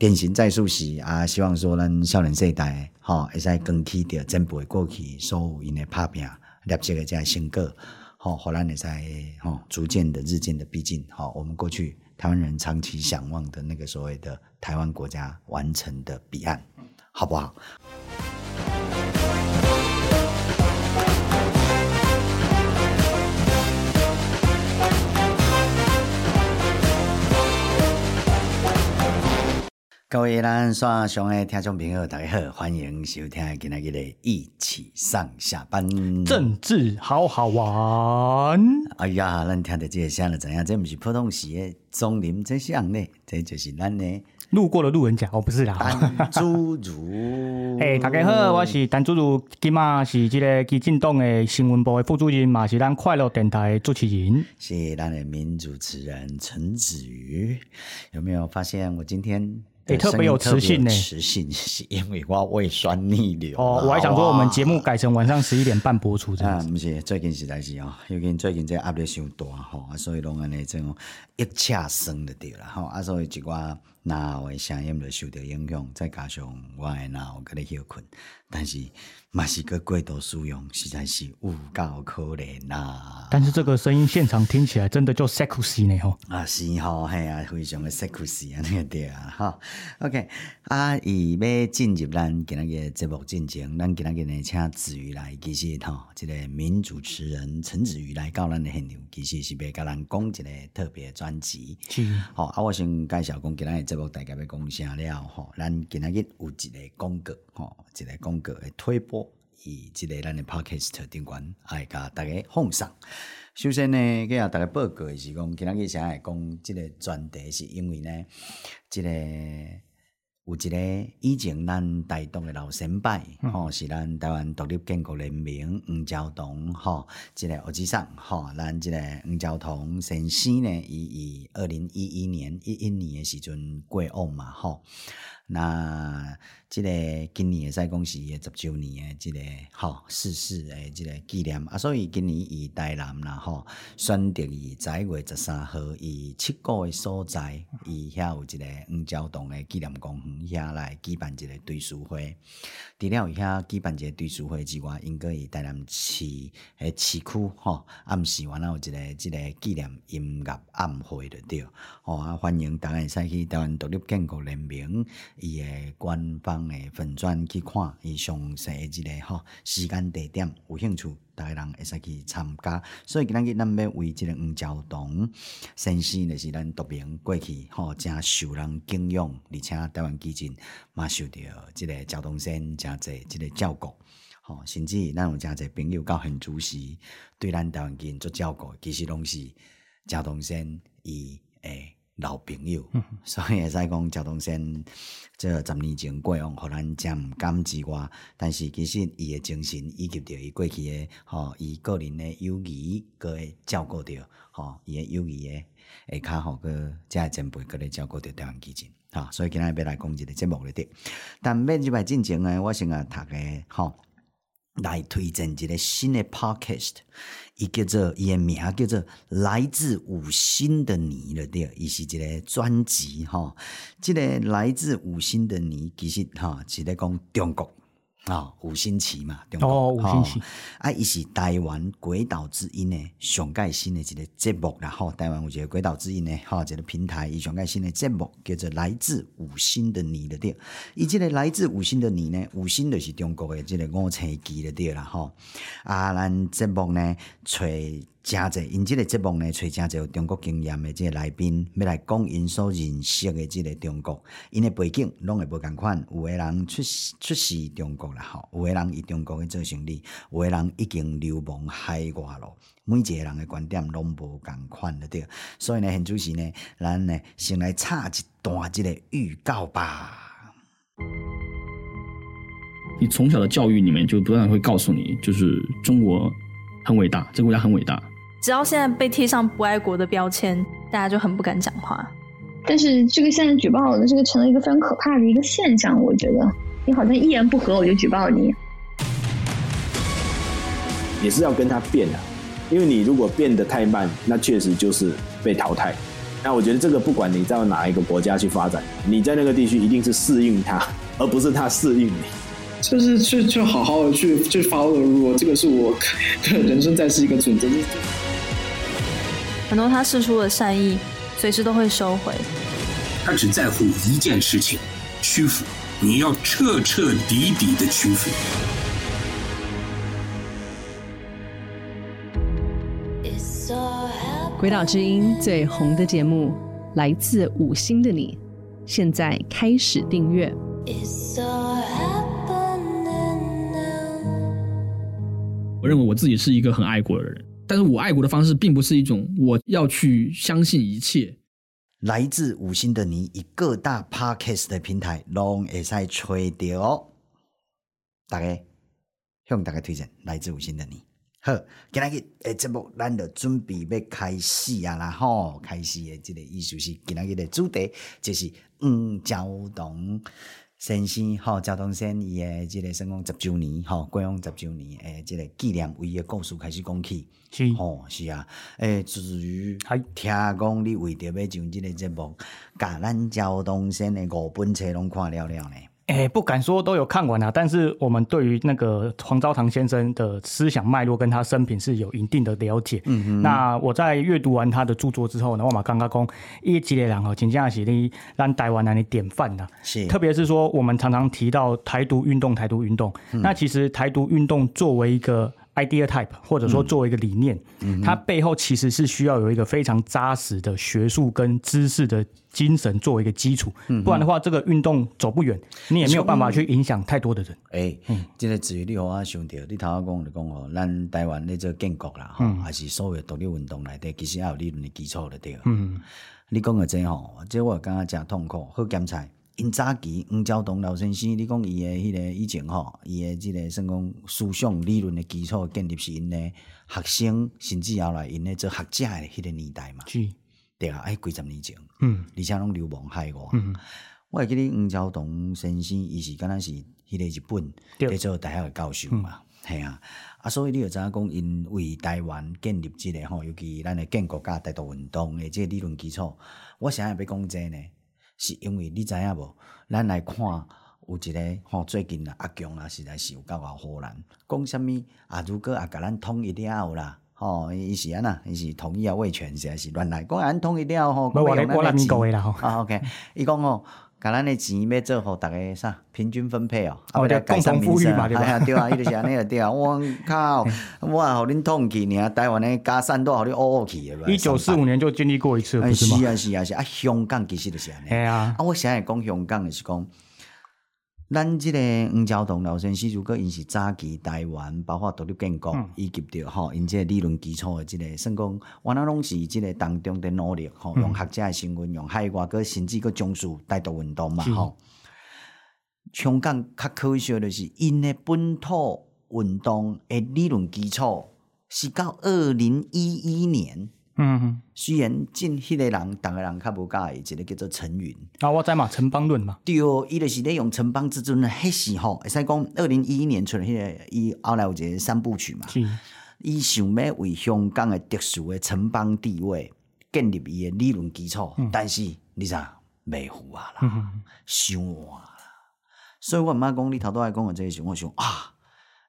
典型在数时啊，希望说咱少年世代吼，会使更起着前辈过去所有因的拍拼，立即个这成果，吼，互咱会使吼逐渐的、日渐的逼近，吼，我们过去台湾人长期向往的那个所谓的台湾国家完成的彼岸，好不好？各位咱线上的听众朋友，大家好，欢迎收听今天的一起上下班，政治好好玩。哎呀，咱听的这个声了怎样？这不是普通时的中林这像呢？这就是咱的路过的路人甲，哦，不是啦。陈祖如，哎，大家好，我是陈祖如，今嘛是这个基进党的新闻部的副主任，嘛是咱快乐电台的主持人，是咱的名主持人陈子瑜。有没有发现我今天？也特别有磁性呢，磁性是因为我胃酸逆流哦。我还想说，我们节目改成晚上十一点半播出这样。啊，不是，最近实在是哦，因为最近这压力伤大吼，所以拢安尼种一切生的对了吼，啊，所以一寡脑的声音就受到影响，再加上我的脑个咧休困，但是。嘛是个过度使用，实在是有够可怜呐、啊。但是这个声音现场听起来真的就 sexy 呢吼。啊是吼，嘿啊，非常的 sexy 啊，那个对啊，哈。OK，啊，伊要进入咱今仔日节目进程，咱今仔日呢请子瑜来，其实吼，这个名主持人陈子瑜来到咱的现场，其实是要甲咱讲一个特别专辑。是。好，啊，我先介绍讲今仔日节目大家要讲啥了吼，咱今仔日有一个广告吼，一个广告的推播。以一个咱的 podcast 顶管爱甲大家奉上。首先呢，佮下大家报告的是讲，今仔日先来讲即个专题，是因为呢，这个有一个以前咱台东的老先辈，吼、是咱台湾独立建国人民黄昭同，吼，这个学姊上，吼，咱即个黄昭同先生呢，伊以二零一一年一一年的时阵过往嘛，吼，那。即个今年会使讲是伊个十周年诶，即个吼逝世诶，即个纪念啊，所以今年以台南啦吼，选择以十一月十三号以七个诶所在，伊遐有一个黄昭洞诶纪念公园遐来举办一个追思会。除了遐举办一个追思会之外，应该以台南市诶市区吼暗时完了有一个即个纪念音乐暗会着对，吼啊欢迎大家会使去台湾独立建国联盟伊诶官方。诶，粉专去看伊详细诶，即个吼时间地点，有兴趣，大家人会使去参加。所以今日咱要为即个黄昭同先生，就是咱独明过去吼，真受人敬仰，而且台湾基进嘛受到即个昭同先真侪即个照顾，吼，甚至咱有真侪朋友到现主席对咱台湾基进做照顾，其实拢是昭同先伊诶。老朋友，所以会使讲昭同先，这十年前过往，互咱真毋甘之外，但是其实伊诶精神，以及着伊过去诶，吼，伊个人诶友谊，搁会照顾着，吼，伊诶友谊诶，下骹吼搁遮前辈搁咧照顾着台湾基进，哈，所以今日要来讲一个节目咧，但要入来进前诶，我先啊读个，吼。来推荐一个新的 podcast，伊叫做伊的名叫做来自五星的你了，对，伊是一个专辑哈，这个来自五星的你，其实哈是咧讲中国。啊、哦，五星旗嘛，中国。哦，五星旗，啊，伊是台湾鬼岛之音呢，上盖新的一个节目，然后台湾有一个鬼岛之音呢，哈，一个平台，伊上盖新的节目叫做来自五星的你的对，伊这个来自五星的你呢，五星就是中国的这个五星旗的对啦，吼，啊，咱节目呢，找。真济，因即个节目呢，找真济有中国经验的即个来宾，要来讲因所认识的即个中国，因的背景拢会无共款。有的人出出世中国啦，吼，有的人以中国去做生意，有的人已经流亡海外咯。每一个人的观点拢无共款的对，所以呢，现主时呢，咱呢先来插一段即个预告吧。你从小的教育里面就不断会告诉你，就是中国很伟大，这个国家很伟大。只要现在被贴上不爱国的标签，大家就很不敢讲话。但是这个现在举报的这个成了一个非常可怕的一个现象，我觉得你好像一言不合我就举报你，也是要跟他变的，因为你如果变得太慢，那确实就是被淘汰。那我觉得这个不管你在哪一个国家去发展，你在那个地区一定是适应他，而不是他适应你。就是去就好好的去去 follow the rule，这个是我人生在世一个准则。很多他释出的善意，随时都会收回。他只在乎一件事情：屈服。你要彻彻底底的屈服。鬼岛之音最红的节目来自五星的你，现在开始订阅。我认为我自己是一个很爱国的人，但是我爱国的方式并不是一种我要去相信一切。来自五星的你，以各大 Podcast 的平台拢会使吹到哦。大家向大家推荐来自五星的你。好，今日诶节目咱就准备要开始啊啦吼，开始的这个意思是今日的主题就是嗯交通。先生，吼，赵东先伊诶，即个成功十周年，吼，过往十周年诶，即个纪念为诶故事开始讲起，是，吼，是啊，诶，至于听讲你为着要上即个节目，甲咱赵东先诶五本册拢看了了呢。哎，不敢说都有看完啊，但是我们对于那个黄昭堂先生的思想脉络跟他生平是有一定的了解。嗯嗯。那我在阅读完他的著作之后呢，我嘛刚刚讲，一级的人哦，真正是你让台湾人的典范呐。是。特别是说，我们常常提到台独运动，台独运动。嗯。那其实台独运动作为一个 idea type，或者说作为一个理念，嗯，它背后其实是需要有一个非常扎实的学术跟知识的精神作为一个基础，嗯，不然的话，这个运动走不远，你也没有办法去影响太多的人。哎、欸，嗯，这个至于你和我想到，你头先讲就讲哦，咱台湾的这个建国啦，哈、嗯，还是所谓独立运动来的，其实也有理论的基础的对。嗯，你讲的真好，这我感觉真痛苦，好检查。因早期黄兆东老先生，你讲伊诶迄个以前吼，伊诶即个算讲思想理论诶基础建立是因诶学生，甚至后来因诶做学者诶迄个年代嘛，是，对啊，哎，几十年前，嗯，而且拢流亡海外，嗯，我会记得黄兆东先生，伊是敢若是迄个日本在做大学诶教授嘛，系、嗯、啊，啊，所以你就知影讲，因为台湾建立即个吼，尤其咱诶建国家大独运动诶即个理论基础，我想要要讲这呢。是因为你知影无？咱来看有一个吼，最近啊，阿强啊，实在是有够啊，好人讲啥物啊。如果啊，甲咱统一了后啦，吼，伊是安那，伊是统一啊，威权实在是乱来。讲安统一了吼，我来我来民国啦吼。啊，OK，伊讲吼，甲咱的钱要做互逐个啥平均分配哦。啊，要，共同富裕嘛，对啊，对啊，伊就是安尼个对啊。我靠，我互恁统去，尔台湾诶加三都互你乌乌去。一九四五年就经历过一次，不是啊，是啊，是啊。香港其实就是安尼。哎啊。啊，我现在讲香港著是讲。咱即个黄兆东老先生，如果因是早期台湾，包括独立建国，以及着吼，因即个理论基础的即个，算讲，我那拢是即个当中的努力，吼，用学者的身份，用海外个甚至个从事带动运动嘛，吼。香港较可惜的是，因的本土运动的理论基础是到二零一一年。嗯，虽然进迄个人，逐个人较无介意，一个叫做陈云。啊，我知嘛，陈邦论嘛。对，伊就是咧用陈邦之尊的迄时吼，会使讲二零一一年出的迄个，伊后来有一个三部曲嘛。是。伊想要为香港的特殊的城邦地位建立伊的理论基础，嗯，但是你知未赴啊啦，想晚啦。所以我毋妈讲，你头拄爱讲的这个时候，我想啊，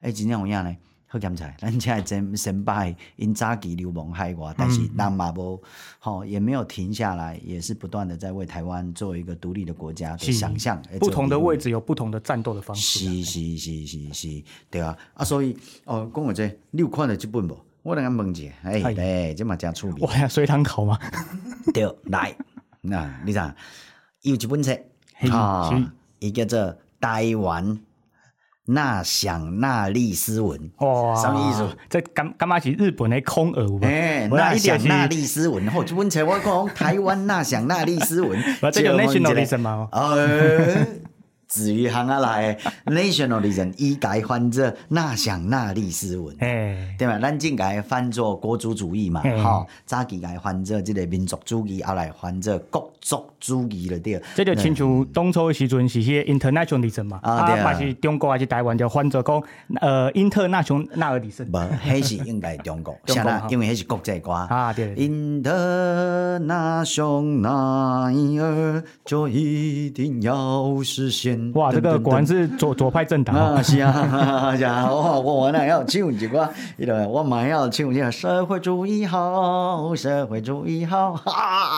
哎，真正有影呢。好检查，咱现在真先拜因早期流亡海外，但是人嘛无吼，也没有停下来，也是不断的在为台湾做一个独立的国家的想象。不同的位置有不同的战斗的方式。是是是是是，对啊啊，所以哦，讲我这你有看到这本无？我来问一下，哎哎，这嘛真出名。我呀，随堂考嘛。对，来，那你讲有一本册啊，伊叫做台湾。纳想纳利斯文，哇，什么意思？这干干嘛是日本的空耳？哎，纳想纳利斯文，然后就问起我讲台湾纳想纳利斯文，这个 nationalism 吗？呃，子瑜行啊来，nationalism 一改翻这纳想纳利斯文，哎，对吧？咱正改翻做国族主义嘛，好，早期改翻做这个民族主义，后来翻做国族主义了，对。这就清楚当初的时阵是些 internationalism 嘛，啊，对还是中国还是台湾就翻做讲呃 internationalism，不，还是应该中国，因为还是国际歌啊，对。international 就一定要实现。哇，这个果然是左左派政党啊！是啊，是啊，我我我那要唱一个，伊个我马上要唱一个社会主义好，社会主义好。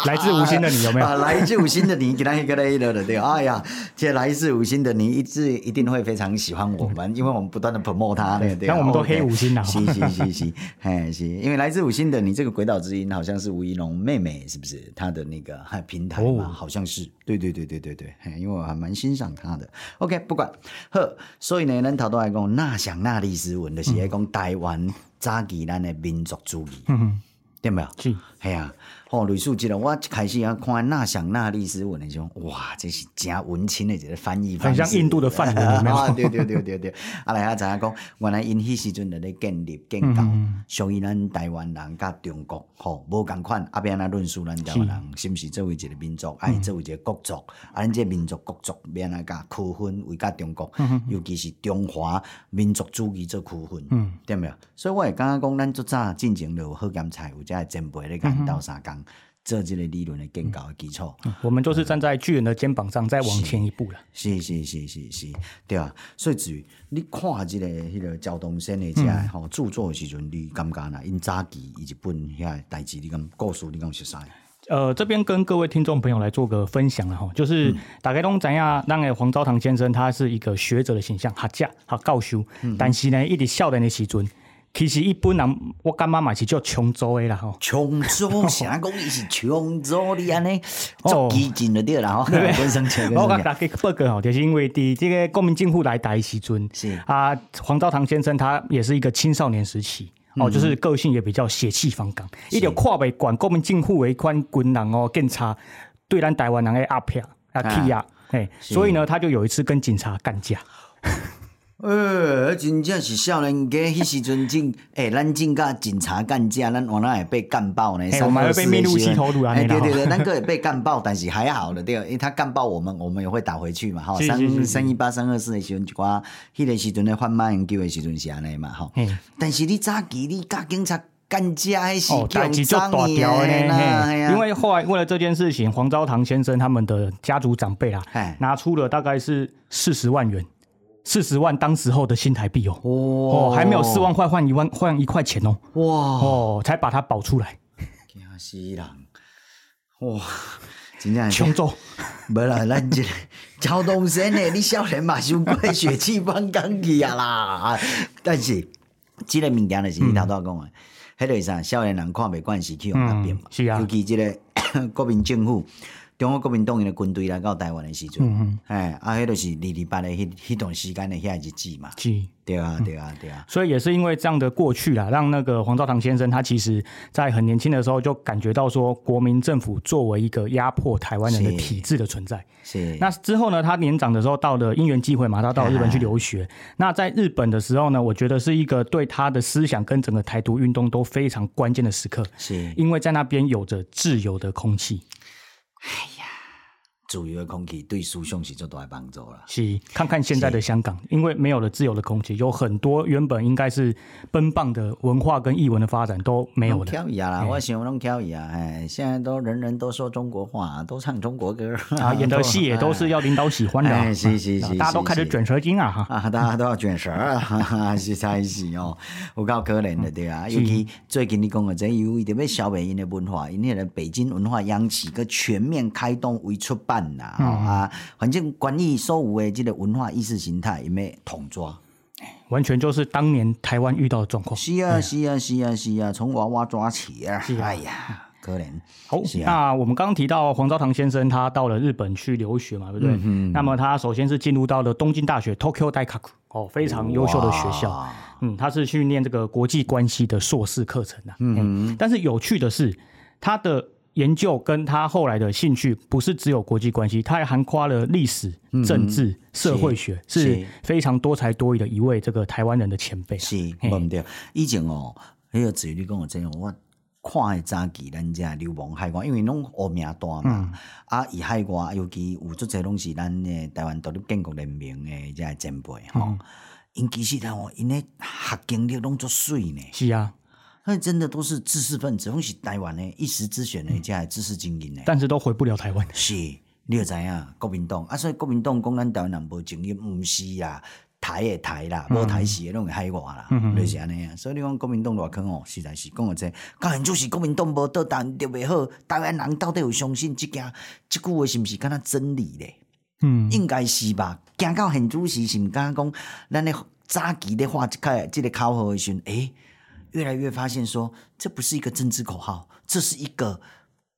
来自五星的你有没有？啊来自五星的你，给他一个嘞的对。哎呀，这来自五星的你，一直一定会非常喜欢我们，因为我们不断的 promote 他，对对。像我们都黑五星了，是是是是，哎是，因为来自五星的你这个鬼岛之音好像是吴怡农妹妹，是不是？她的那个平台嘛，好像是。对对对对对对，因为我还蛮欣赏她。OK，不管呵，所以呢，咱头都来讲那想那历史文，就是来讲台湾早期咱的民族主义，嗯，对没有？是，系啊。哦，吕树记了，我一开始啊看纳想纳利斯文的时候，哇，这是真文青的一个翻译方式，很像印度的梵文？啊，对对对对对。啊，来啊，知影讲，原来因迄时阵在咧建立建构，属于咱台湾人甲中国，吼无共款，啊变安怎论述咱台湾人，是毋是作为一个民族，爱作为一个国族，啊，咱这民族国族变安怎甲区分为甲中国，尤其是中华民族主义做区分，嗯，对没有？所以我会感觉讲，咱做早进前就有好检菜，有这前辈咧甲因斗相共。这这个理论的更高的基础，嗯，我们就是站在巨人的肩膀上，再往前一步了。是是是是是，对啊。所以至于你看这个迄个交通线的这吼著作的时阵，你感觉呢？因早期以及本遐代志，你敢故事你敢熟悉？呃，这边跟各位听众朋友来做个分享了哈，就是、嗯、大概都知影，那个黄昭堂先生他是一个学者的形象，学者好教授，嗯、但是呢，一直少年的时阵。其实一般人，我感觉嘛是叫琼州的啦吼。穷州，啥讲伊是穷州的安尼，做基金的对啦吼。我甲大家报告吼，就是因为伫这个国民政府来台时阵，是。啊，黄昭堂先生他也是一个青少年时期，哦、嗯，就是个性也比较血气方刚，伊就看袂惯国民政府的款军人哦，警察对咱台湾人的压迫啊欺压，哎，所以呢，他就有一次跟警察干架。呃，真正是少年家，迄时阵正，诶，咱正甲警察干架，咱往那也被干爆呢？我们会被面露西头路啊！对对对，咱个也被干爆，但是还好了，对，因为他干爆我们，我们也会打回去嘛，哈。三三一八三二四的时阵，就讲迄个时阵咧贩卖研究的时阵是安尼嘛，哈。但是你早期你甲警察干架，还是代志就大条的呢？因为后来为了这件事情，黄昭堂先生他们的家族长辈啊，拿出了大概是四十万元。四十万当时候的新台币哦，哦，还没有四万块换一万换一块钱哦，哇，哦，才把它保出来。惊死人！哇，真正穷做，没啦，咱这交通线呢，你少年嘛，伤过血气方刚去啊啦。但是，这个物件就是你头头讲的，迄个啥，少年人看袂惯是去用那边嘛，是啊，尤其这个 国民政府。中国国民党员的军队来到台湾的时阵，嗯哎，啊，迄就是二二八的迄迄段时间的遐日子嘛，是，对啊，对啊，对啊。所以也是因为这样的过去啦，让那个黄昭堂先生他其实在很年轻的时候就感觉到说，国民政府作为一个压迫台湾人的体制的存在。是。那之后呢，他年长的时候到了因缘机会嘛，他到日本去留学。那在日本的时候呢，我觉得是一个对他的思想跟整个台独运动都非常关键的时刻。是。因为在那边有着自由的空气。哎呀，自由的空气对思想是做大帮助了。是，看看现在的香港，因为没有了自由的空气，有很多原本应该是奔放的文化跟艺文的发展都没有了。跳一啦，我喜欢弄跳一啊！哎，现在都人人都说中国话，都唱中国歌啊，演的戏也都是 要领导喜欢的。是是是，大家都开始卷舌精啊！哈啊，大家都要卷舌啊！是才是哦，有够可怜的对啊。尤其最近你讲的这有一点要消灭因的文化，因为的北京文化央企个全面开动为出版呐。嗯、啊，反正关于所有的这个文化意识形态，有没有统抓？完全就是当年台湾遇到的状况。是啊，是啊，是啊，是啊，从娃娃抓起啊。是啊，哎呀，可怜。好，啊、那我们刚刚提到黄昭堂先生，他到了日本去留学嘛，对不对？嗯。那么他首先是进入到了东京大学 （Tokyo Daikaku） 哦，非常优秀的学校。嗯，他是去念这个国际关系的硕士课程的。嗯，嗯。但是有趣的是，他的。研究跟他后来的兴趣，不是只有国际关系，他还涵括了历史、政治、嗯、社会学，是，是非常多才多艺的一位这个台湾人的前辈。是，对对。以前哦，那个子瑜你跟我讲，我看的早期咱这流亡海外，因为拢恶名大嘛，嗯、啊，以海外尤其有足侪拢是咱的台湾独立建国人民的这前辈吼，因其实他哦，因的学经历拢足水呢。是啊。那真的都是知识分子，拢是台湾的一时之选的这知识精英呢，但是都回不了台湾。是，你就知影国民党啊，所以国民党讲咱台湾人无情义，毋是啊，台诶台啦，无台是的拢会海外啦，嗯、就是安尼啊。所以你讲国民党偌坑哦，实在是讲个这，当然就是国民党无倒当特别好，台湾人到底有相信这件这句话是毋是敢若真理咧？嗯，应该是吧。行到现主席是毋敢讲，咱咧早期咧画即个即个口号的时阵，诶、欸。越来越发现说，这不是一个政治口号，这是一个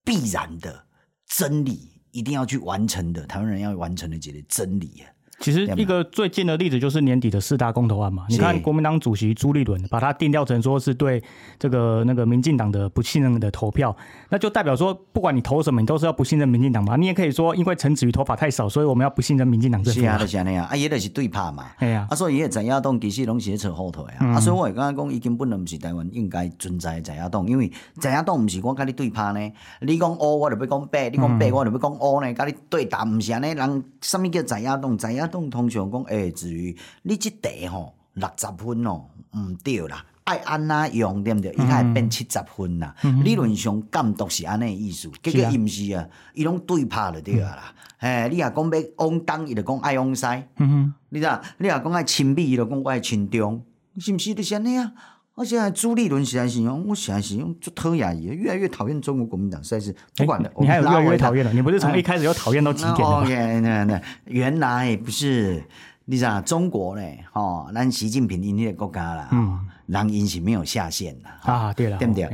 必然的真理，一定要去完成的，台湾人要完成的这个真理其实一个最近的例子就是年底的四大公投案嘛。你看国民党主席朱立伦把它定调成说是对这个那个民进党的不信任的投票，那就代表说不管你投什么，你都是要不信任民进党嘛。你也可以说，因为陈子瑜头发太少，所以我们要不信任民进党政府。是啊，就是那样啊，也就是对拍嘛。哎呀，啊，所以也在野党其实拢是扯后腿啊。嗯、啊，所以我刚刚讲，伊根本就不是台湾应该存在的在野党，因为在野党不是我跟你对拍呢。你讲乌，我就要讲白；你讲白，我就要讲乌呢。跟你对答不是安尼，人什么叫在野党？在野党通常讲。诶，至于你即题吼六十分哦，毋对啦，爱安那用对毋对？伊才会变七十分啦。嗯、理论上监督是安尼意思，结果伊毋是啊，伊拢对拍就对啊啦。诶，你若讲要往东，伊就讲爱往西。嗯哼，你知？你若讲爱亲密，伊就讲爱亲中，是毋是就是安尼啊？而且朱立伦实在是用，我实在是用就讨厌也，越来越讨厌中国国民党，实在是不管了。你还有越来越讨厌了？你不是从一开始就讨厌到极点的吗？那、嗯、那、原来不是。你知道中国嘞，吼，那习近平因那个国家啦，嗯，人因是没有下限的，啊，对了，对不对？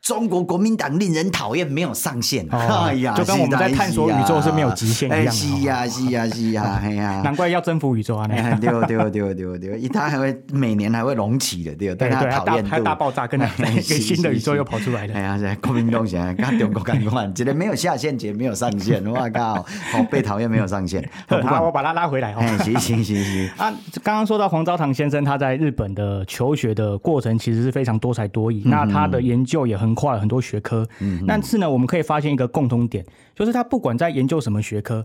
中国国民党令人讨厌，没有上限。哎呀，就跟我们在探索宇宙是没有极限一样。是呀，是呀，是呀，哎呀，难怪要征服宇宙啊！对对对对对，他还会每年还会隆起的，对，但他讨厌还大爆炸，跟那 个新的宇宙又跑出来了。哎呀，这国民党现在跟中国干惯，觉得没有下限，觉得没有上限。我靠，好被讨厌，没有上限。好，我把他拉回来。哎，行行行行。啊，刚刚说到黄昭堂先生，他在日本的求学的过程其实是非常多才多艺，那他的研究也横跨了很多学科。嗯，但是呢，我们可以发现一个共通点，就是他不管在研究什么学科，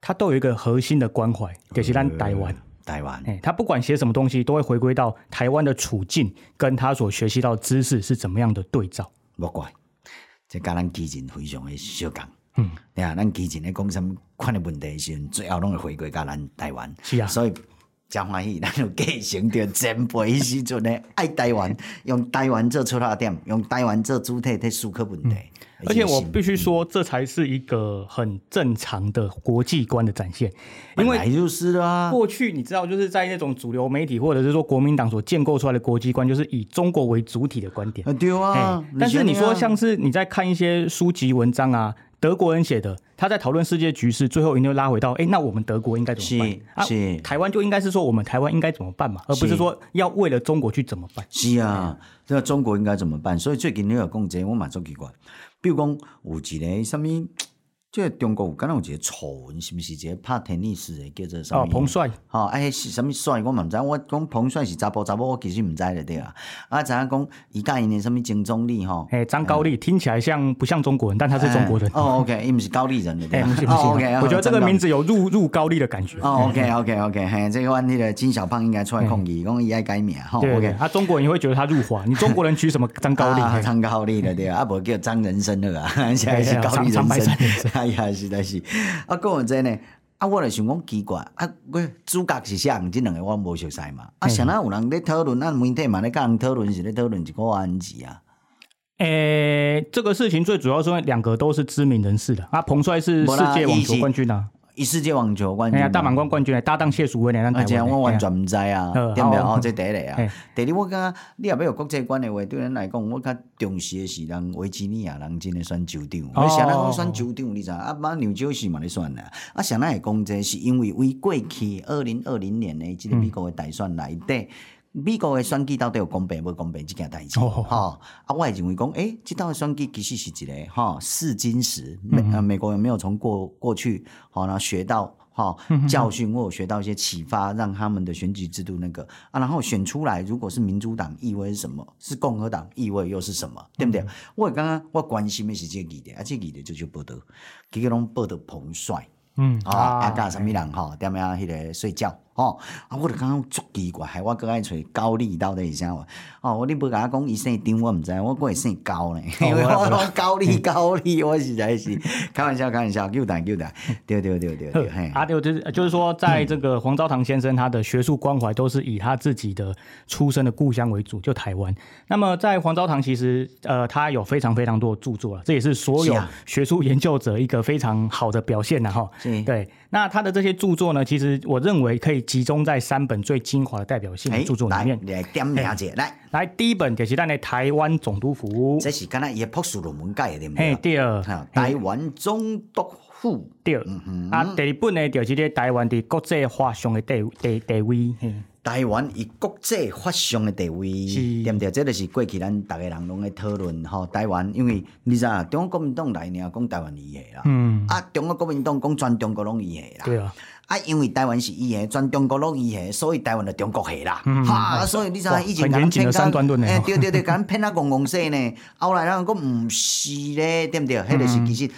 他都有一个核心的关怀，就是咱台湾。台湾，哎，他不管写什么东西，都会回归到台湾的处境，跟他所学习到的知识是怎么样的对照。不怪，这跟咱基进非常的相同。嗯，你看，咱基进咧讲什么款的问题时，最后拢会回归到咱台湾。是啊，所以。真欢喜，咱就继承着前辈时阵的爱台湾，用台湾做出发点，用台湾做主体，在思考问题。嗯、而且我必须说，这才是一个很正常的国际观的展现。因为就是啦，过去你知道，就是在那种主流媒体或者是说国民党所建构出来的国际观，就是以中国为主体的观点。对啊，但是你说，像是你在看一些书籍文章啊。德国人写的，他在讨论世界局势，最后一定会拉回到，哎、欸，那我们德国应该怎么办？是，啊、台湾就应该是说，我们台湾应该怎么办嘛，而不是说要为了中国去怎么办？是啊，这个中国应该怎么办？所以最近你有讲这，我蛮足奇怪，比如讲有一个什么。即个中国有敢若有一个丑闻，是毋是一个拍天尼斯的叫做什么？哦，彭帅。哦，哎，是什么帅？我嘛毋知。我讲彭帅是查甫查某，我其实毋知的对啊。啊，知影讲伊甲因的什么金总理吼？哎，张高丽听起来像不像中国人？但他是中国人。哦，OK，伊毋是高丽人的对啊。OK，我觉得这个名字有入入高丽的感觉。哦，OK，OK，OK，嘿，这个阮迄个金小胖应该出来抗议，讲伊爱改名。吼，OK，他中国人也会觉得他入华。你中国人取什么张高丽？张高丽的对啊，啊无叫张人生了啊，现在是高丽人生。哎呀，实在是。啊，讲完这呢，啊，我就想讲奇怪，啊，我主角是啥？这两个我无熟悉嘛。啊，谁那有人咧讨论，咱媒体嘛咧甲人讨论，是咧讨论一个案子啊。诶、欸，这个事情最主要是因为两个都是知名人士的。啊，彭帅是世界网球冠军啊。以世界网球冠军，大满贯冠军来搭档谢淑薇。而且我完全毋知啊，对不对？哦，这第一个啊。第二，我感觉你若要有国际观的话，对咱来讲，我较重视的是人维吉尼亚人真的选州长。我想咱讲选州长，你知？啊，马纽约市嘛咧选啦。啊，想咱会讲这是因为为过去二零二零年的即个美国的大选内底，美国的选举到底有公平无公平这件代志？吼、哦哦，啊，我也认为讲，诶、欸，这道选举其实是一个哈试金石。美、嗯、美国有没有从过过去好，然后学到哈教训，或者学到一些启发，让他们的选举制度那个啊，然后选出来，如果是民主党意味是什么？是共和党意味又是什么？对不对？嗯、我刚刚我关心的是这个议题，啊，这个议题就就报道，几个拢报道彭帅，嗯啊，啊，加什么人哈？点样迄个睡觉？哦，啊，我就感觉足奇怪，害我搁爱找高丽到底是啥话？哦，你不甲我讲伊姓张，我毋知，我搁会姓高呢。因为我讲高丽高丽，我实在是开玩笑，开玩笑，叫胆叫胆，对对对对对。啊，对，就是就是说，在这个黄昭堂先生他的学术关怀都是以他自己的出生的故乡为主，就台湾。那么在黄昭堂其实呃，他有非常非常多的著作了，这也是所有学术研究者一个非常好的表现呐，哈。对。那他的这些著作呢，其实我认为可以集中在三本最精华的代表性的著作里面。来来来，第一本就是咱的台湾总督府，这是刚才也朴素论文改的，对不对？嘿，对。台湾总督府，对。啊，第二本呢，就是咧台湾的国际化上的地地地位。台湾以国际法上的地位，对不对？这就是过去咱大家人拢在讨论吼。台湾，因为你知啊，中国国民党来呢，讲台湾伊个啦。嗯。啊，中国国民党讲全中国拢伊个啦。对啊。啊，因为台湾是伊个，全中国拢伊个，所以台湾就中国系啦。嗯。哈，所以你知影以前讲骗到，诶，对对对，讲骗啊，公公说呢，后来人讲毋是咧，对不对？迄个是其实。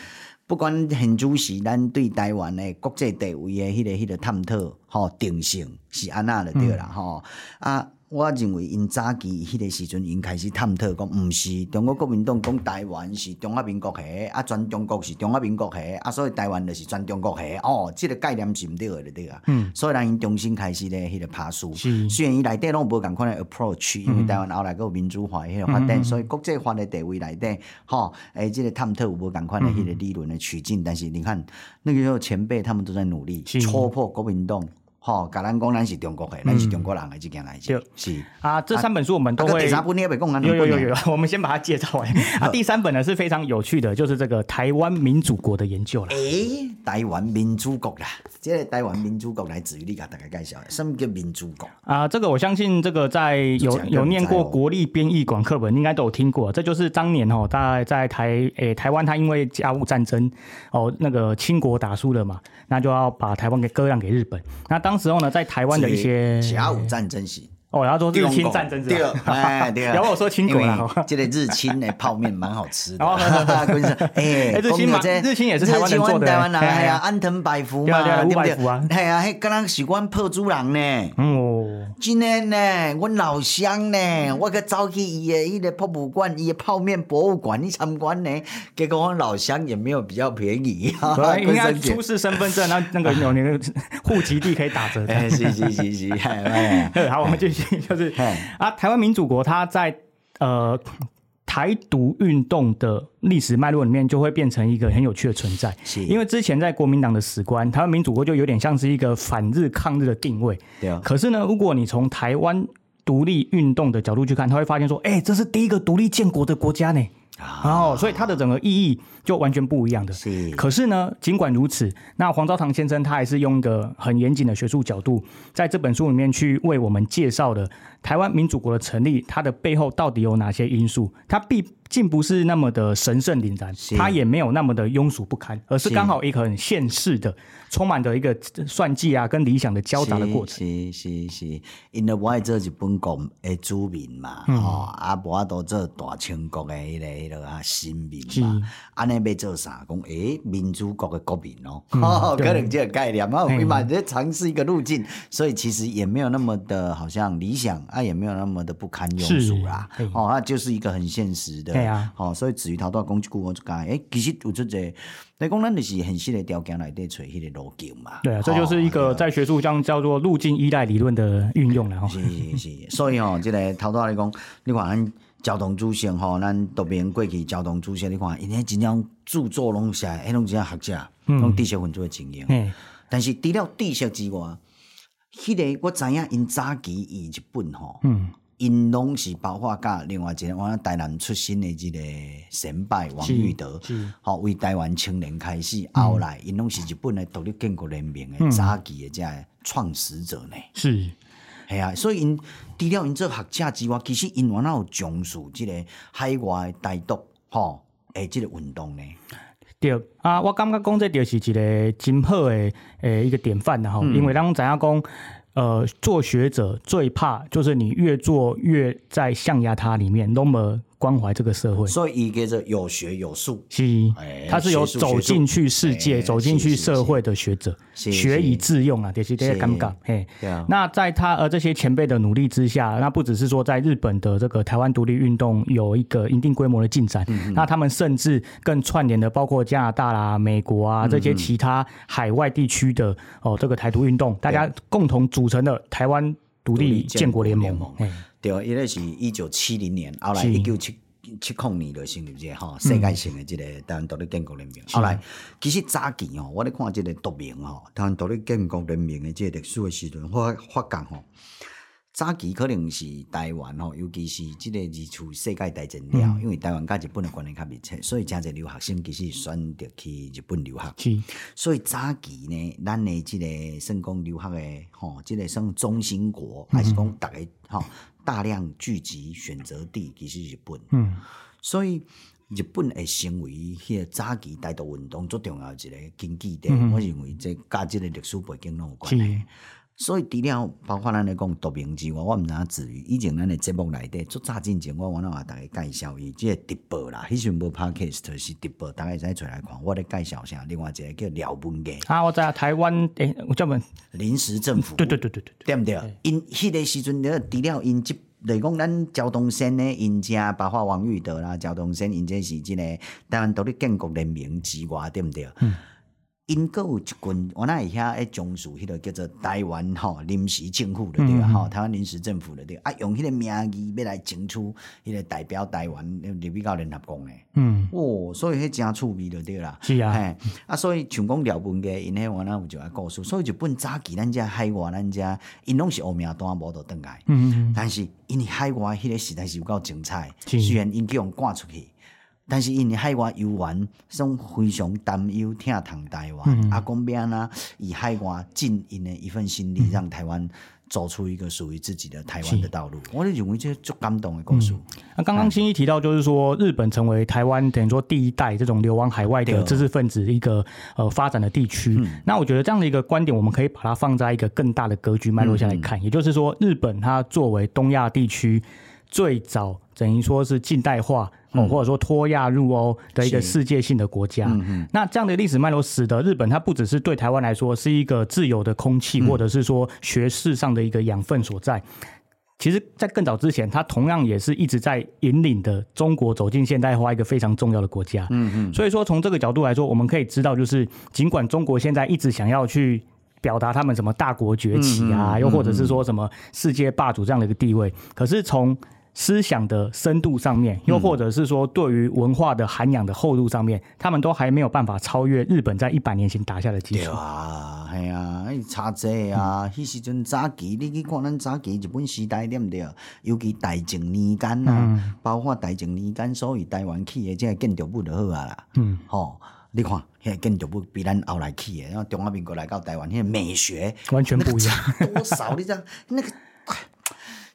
不管现主席，咱对台湾的国际地位的迄个、迄个探讨，吼定性是安那的对啦，吼、嗯、啊。我认为因早期迄个时阵，因开始探讨讲，毋是中国国民党讲台湾是中华民国个，啊全中国是中华民国个，啊所以台湾就是全中国个，哦，即、这个概念是毋对个对啊。嗯。所以人因重新开始咧，迄个爬树。是。虽然伊内底拢无共款的 approach，因为台湾后来搁有民主化迄个发展，嗯、所以国际化的地位内底，吼，诶，即个探讨有无共款的迄个理论的取径，嗯、但是你看那个时候前辈他们都在努力戳破国民党。吼，甲咱讲咱是中国的，咱是中国人的这件代志。是啊，这三本书我们都会。第三本你也别讲，有有有有，我们先把它介绍完。啊，第三本呢是非常有趣的，就是这个台湾民主国的研究了。诶，台湾民主国啦，这个台湾民主国来自于你给大家介绍，什么叫民主国啊？这个我相信，这个在有有念过国立编译馆课本，应该都有听过。这就是当年哦，大概在台诶台湾，他因为甲午战争哦，那个清国打输了嘛，那就要把台湾给割让给日本。那当时候呢，在台湾的一些甲午战争时。哦，然后说日清战争是吧？哎，对啊。然后我说清国了，这个日清的泡面蛮好吃的。哦，哎，日清嘛，日清也是台湾人做的。台湾人哎呀，安藤百福嘛，对不对？哎呀，迄刚刚是阮破主郎呢。哦。今天呢，我老乡呢，我去走去伊的伊个博物馆，伊的泡面博物馆去参观呢。结果我老乡也没有比较便宜。对，应该出示身份证，那那个有那个户籍地可以打折。哎，是是是是，哎，好，我们继续。就是啊，台湾民主国，它在呃台独运动的历史脉络里面，就会变成一个很有趣的存在。是，因为之前在国民党的史观，台湾民主国就有点像是一个反日抗日的定位。对啊。可是呢，如果你从台湾独立运动的角度去看，他会发现说，哎、欸，这是第一个独立建国的国家呢。然后，所以它的整个意义就完全不一样的。是。可是呢，尽管如此，那黄昭堂先生他还是用一个很严谨的学术角度，在这本书里面去为我们介绍的台湾民主国的成立，它的背后到底有哪些因素？它必。竟不是那么的神圣凛然，它也没有那么的庸俗不堪，而是刚好一个很现实的、充满着一个算计啊跟理想的交杂的过程。是是是，因为我做日本国的居民嘛，吼、嗯，啊，无法度做大清国的迄、那个迄个啊新民嘛，安尼要做啥？讲诶、欸，民主国的国民哦、可能这个概念嘛，我嘛在尝试一个路径，所以其实也没有那么的好像理想啊，也没有那么的不堪庸俗啦，哦，那就是一个很现实的。对啊，好，所以至于头拄仔讲一句，我就讲，诶，其实有这个，你讲咱就是现实的条件来底找迄个路径嘛。对啊，这就是一个在学术上叫做路径依赖理论的运用了哈。是是是，所以哦，这个头拄仔你讲，你看咱交通主席吼，咱都别过去交通主席，你看因迄真正著作拢写，迄拢真正学者，拢知识分子的精英。嗯。但是除了知识之外，迄个我知影因早期伊日本吼。嗯。因拢是包括甲另外一个我台南出身的即个先辈王玉德，好为台湾青年开始，嗯、后来因拢是日本的独立建国人民的早期的这创始者呢。是，系啊，所以因除了因做学者之外，其实因原来有重视这个海外的台独吼诶，这个运动呢。对啊，我感觉讲这就是一个真好的诶一个典范的吼，因为咱知影讲，呃，做学者最怕就是你越做越在象牙塔里面，那么。关怀这个社会，所以一个有学有术，是，他是有走进去世界、走进去社会的学者，学以致用啊，这是这些尴尬。嘿，那在他呃这些前辈的努力之下，那不只是说在日本的这个台湾独立运动有一个一定规模的进展，那他们甚至更串联的包括加拿大啦、美国啊这些其他海外地区的哦这个台独运动，大家共同组成的台湾独立建国联盟。对，因为是一九七零年，后来一九七七零年就成立这个哈世界性的这个台湾独立建国联盟。后来其实早期哦，我咧看这个独名哦，台湾独立建国联盟的这个历史的时阵，我发觉吼。早期可能是台湾吼，尤其是即个二次世界大战了，嗯、因为台湾甲日本的关系较密切，所以真侪留学生其实选择去日本留学。是所以早期呢，咱的即个算讲留学的吼，即、这个算中心国，还是讲大个吼大量聚集选择地，其实是日本。嗯，所以日本会成为迄个早期台独运动最重要的一个经济地。嗯、我认为这甲即个历史背景拢有关系。所以除了包括咱咧讲读名之外，我毋知影至于以前咱的节目内底做早进前，我我那话大概介绍伊，即个直播啦，迄时无 podcast 是直播，大家使出来看。我咧介绍下，另外一个叫廖文杰。啊，我知啊，台湾诶，我叫问临时政府。对对对对对，对毋对？因迄个时阵咧，除了因即来讲，咱交通线呢，因遮包括王玉德啦，交通线因这是即个台湾独立建国联名之外，对毋对？嗯。因阁有一群，我那会遐诶从事迄个叫做台湾吼临时政府的对啊，吼、嗯、台湾临时政府的对啊，用迄个名义要来争取迄个代表台湾入比较联合国诶。嗯，哦，所以迄真趣味的对啦。是啊，嘿，啊，所以像讲廖文嘅，因迄我那有就爱故事，所以就本早期咱遮海外咱遮，因拢是欧名单无得倒来。嗯嗯，但是因海外迄个时代是有够精彩，是虽然因叫人赶出去。但是因海外游玩，总非常担忧、疼痛台湾。嗯、啊，讲变啊，以海外尽因的一份心力，嗯、让台湾走出一个属于自己的台湾的道路。是我就认为这足感动的故事。那刚刚新一提到，就是说日本成为台湾等于说第一代这种流亡海外的知识分子一个呃发展的地区。嗯、那我觉得这样的一个观点，我们可以把它放在一个更大的格局脉络下来看。嗯、也就是说，日本它作为东亚地区最早等于说是近代化。哦，或者说脱亚入欧的一个世界性的国家，嗯、那这样的历史脉络使得日本它不只是对台湾来说是一个自由的空气，嗯、或者是说学识上的一个养分所在。其实，在更早之前，它同样也是一直在引领的中国走进现代化一个非常重要的国家。嗯嗯。所以说，从这个角度来说，我们可以知道，就是尽管中国现在一直想要去表达他们什么大国崛起啊，嗯、又或者是说什么世界霸主这样的一个地位，可是从思想的深度上面，又或者是说对于文化的涵养的厚度上面，他们都还没有办法超越日本在一百年前打下的基础。对啊，系啊，差这啊，迄时阵早期，你去看咱早期日本时代对不对？尤其大正年间啊，嗯、包括大正年间所以台湾起的这个建筑物就好啊啦。嗯，吼，你看，迄个建筑物比咱后来起的，然后中华民国来到台湾，迄个美学完全不一样，多少你知道那个。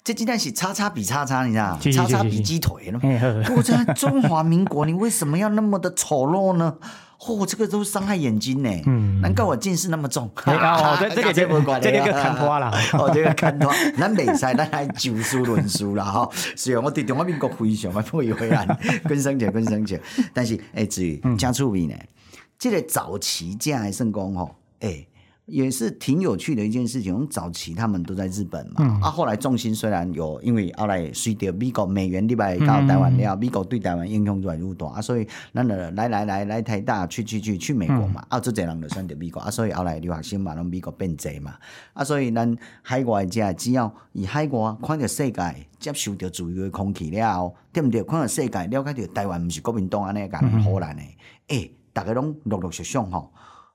这鸡蛋是叉叉比叉叉，你知道？叉叉比鸡腿了。我在中华民国，你为什么要那么的丑陋呢？嚯，这个都伤害眼睛呢。嗯，难怪我近视那么重。哦，这这个这个这个看花了。哦，这个看花，咱袂使，咱来就事论事啦。哈，虽然我对中华民国非常的不以为然，更生气，更生气。但是，哎，至于加出名呢，这个早期这样的成功吼，哎。也是挺有趣的一件事情。早期他们都在日本嘛，嗯、啊，后来重心虽然有，因为后来随着美国美元礼拜到台湾了，嗯、美国对台湾影响越来越大啊，所以咱来来来来来台大去去去去美国嘛，嗯、啊，这侪人就选择美国啊，所以后来留学生嘛，拢美国变侪嘛，啊，所以咱海外者只要以海外看着世界，接受到自由的空气了，对不对？看着世界，了解到台湾不是国民党安尼咁荷兰的，诶、欸，大家拢陆陆续续吼。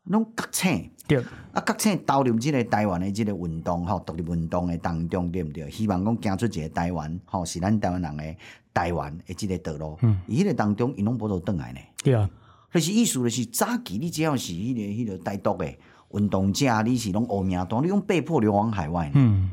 拢觉醒，对，啊，觉醒投入即个台湾的即个运动吼，独立运动的当中，对毋对？希望讲行出一个台湾吼，是咱台湾人的台湾的即个道路。嗯，伊迄个当中，伊拢无倒转来呢。对啊，就是意思就是早期你只要是迄、那个迄、那个台独的运动者，你是拢乌名单，你拢被迫流亡海外。嗯。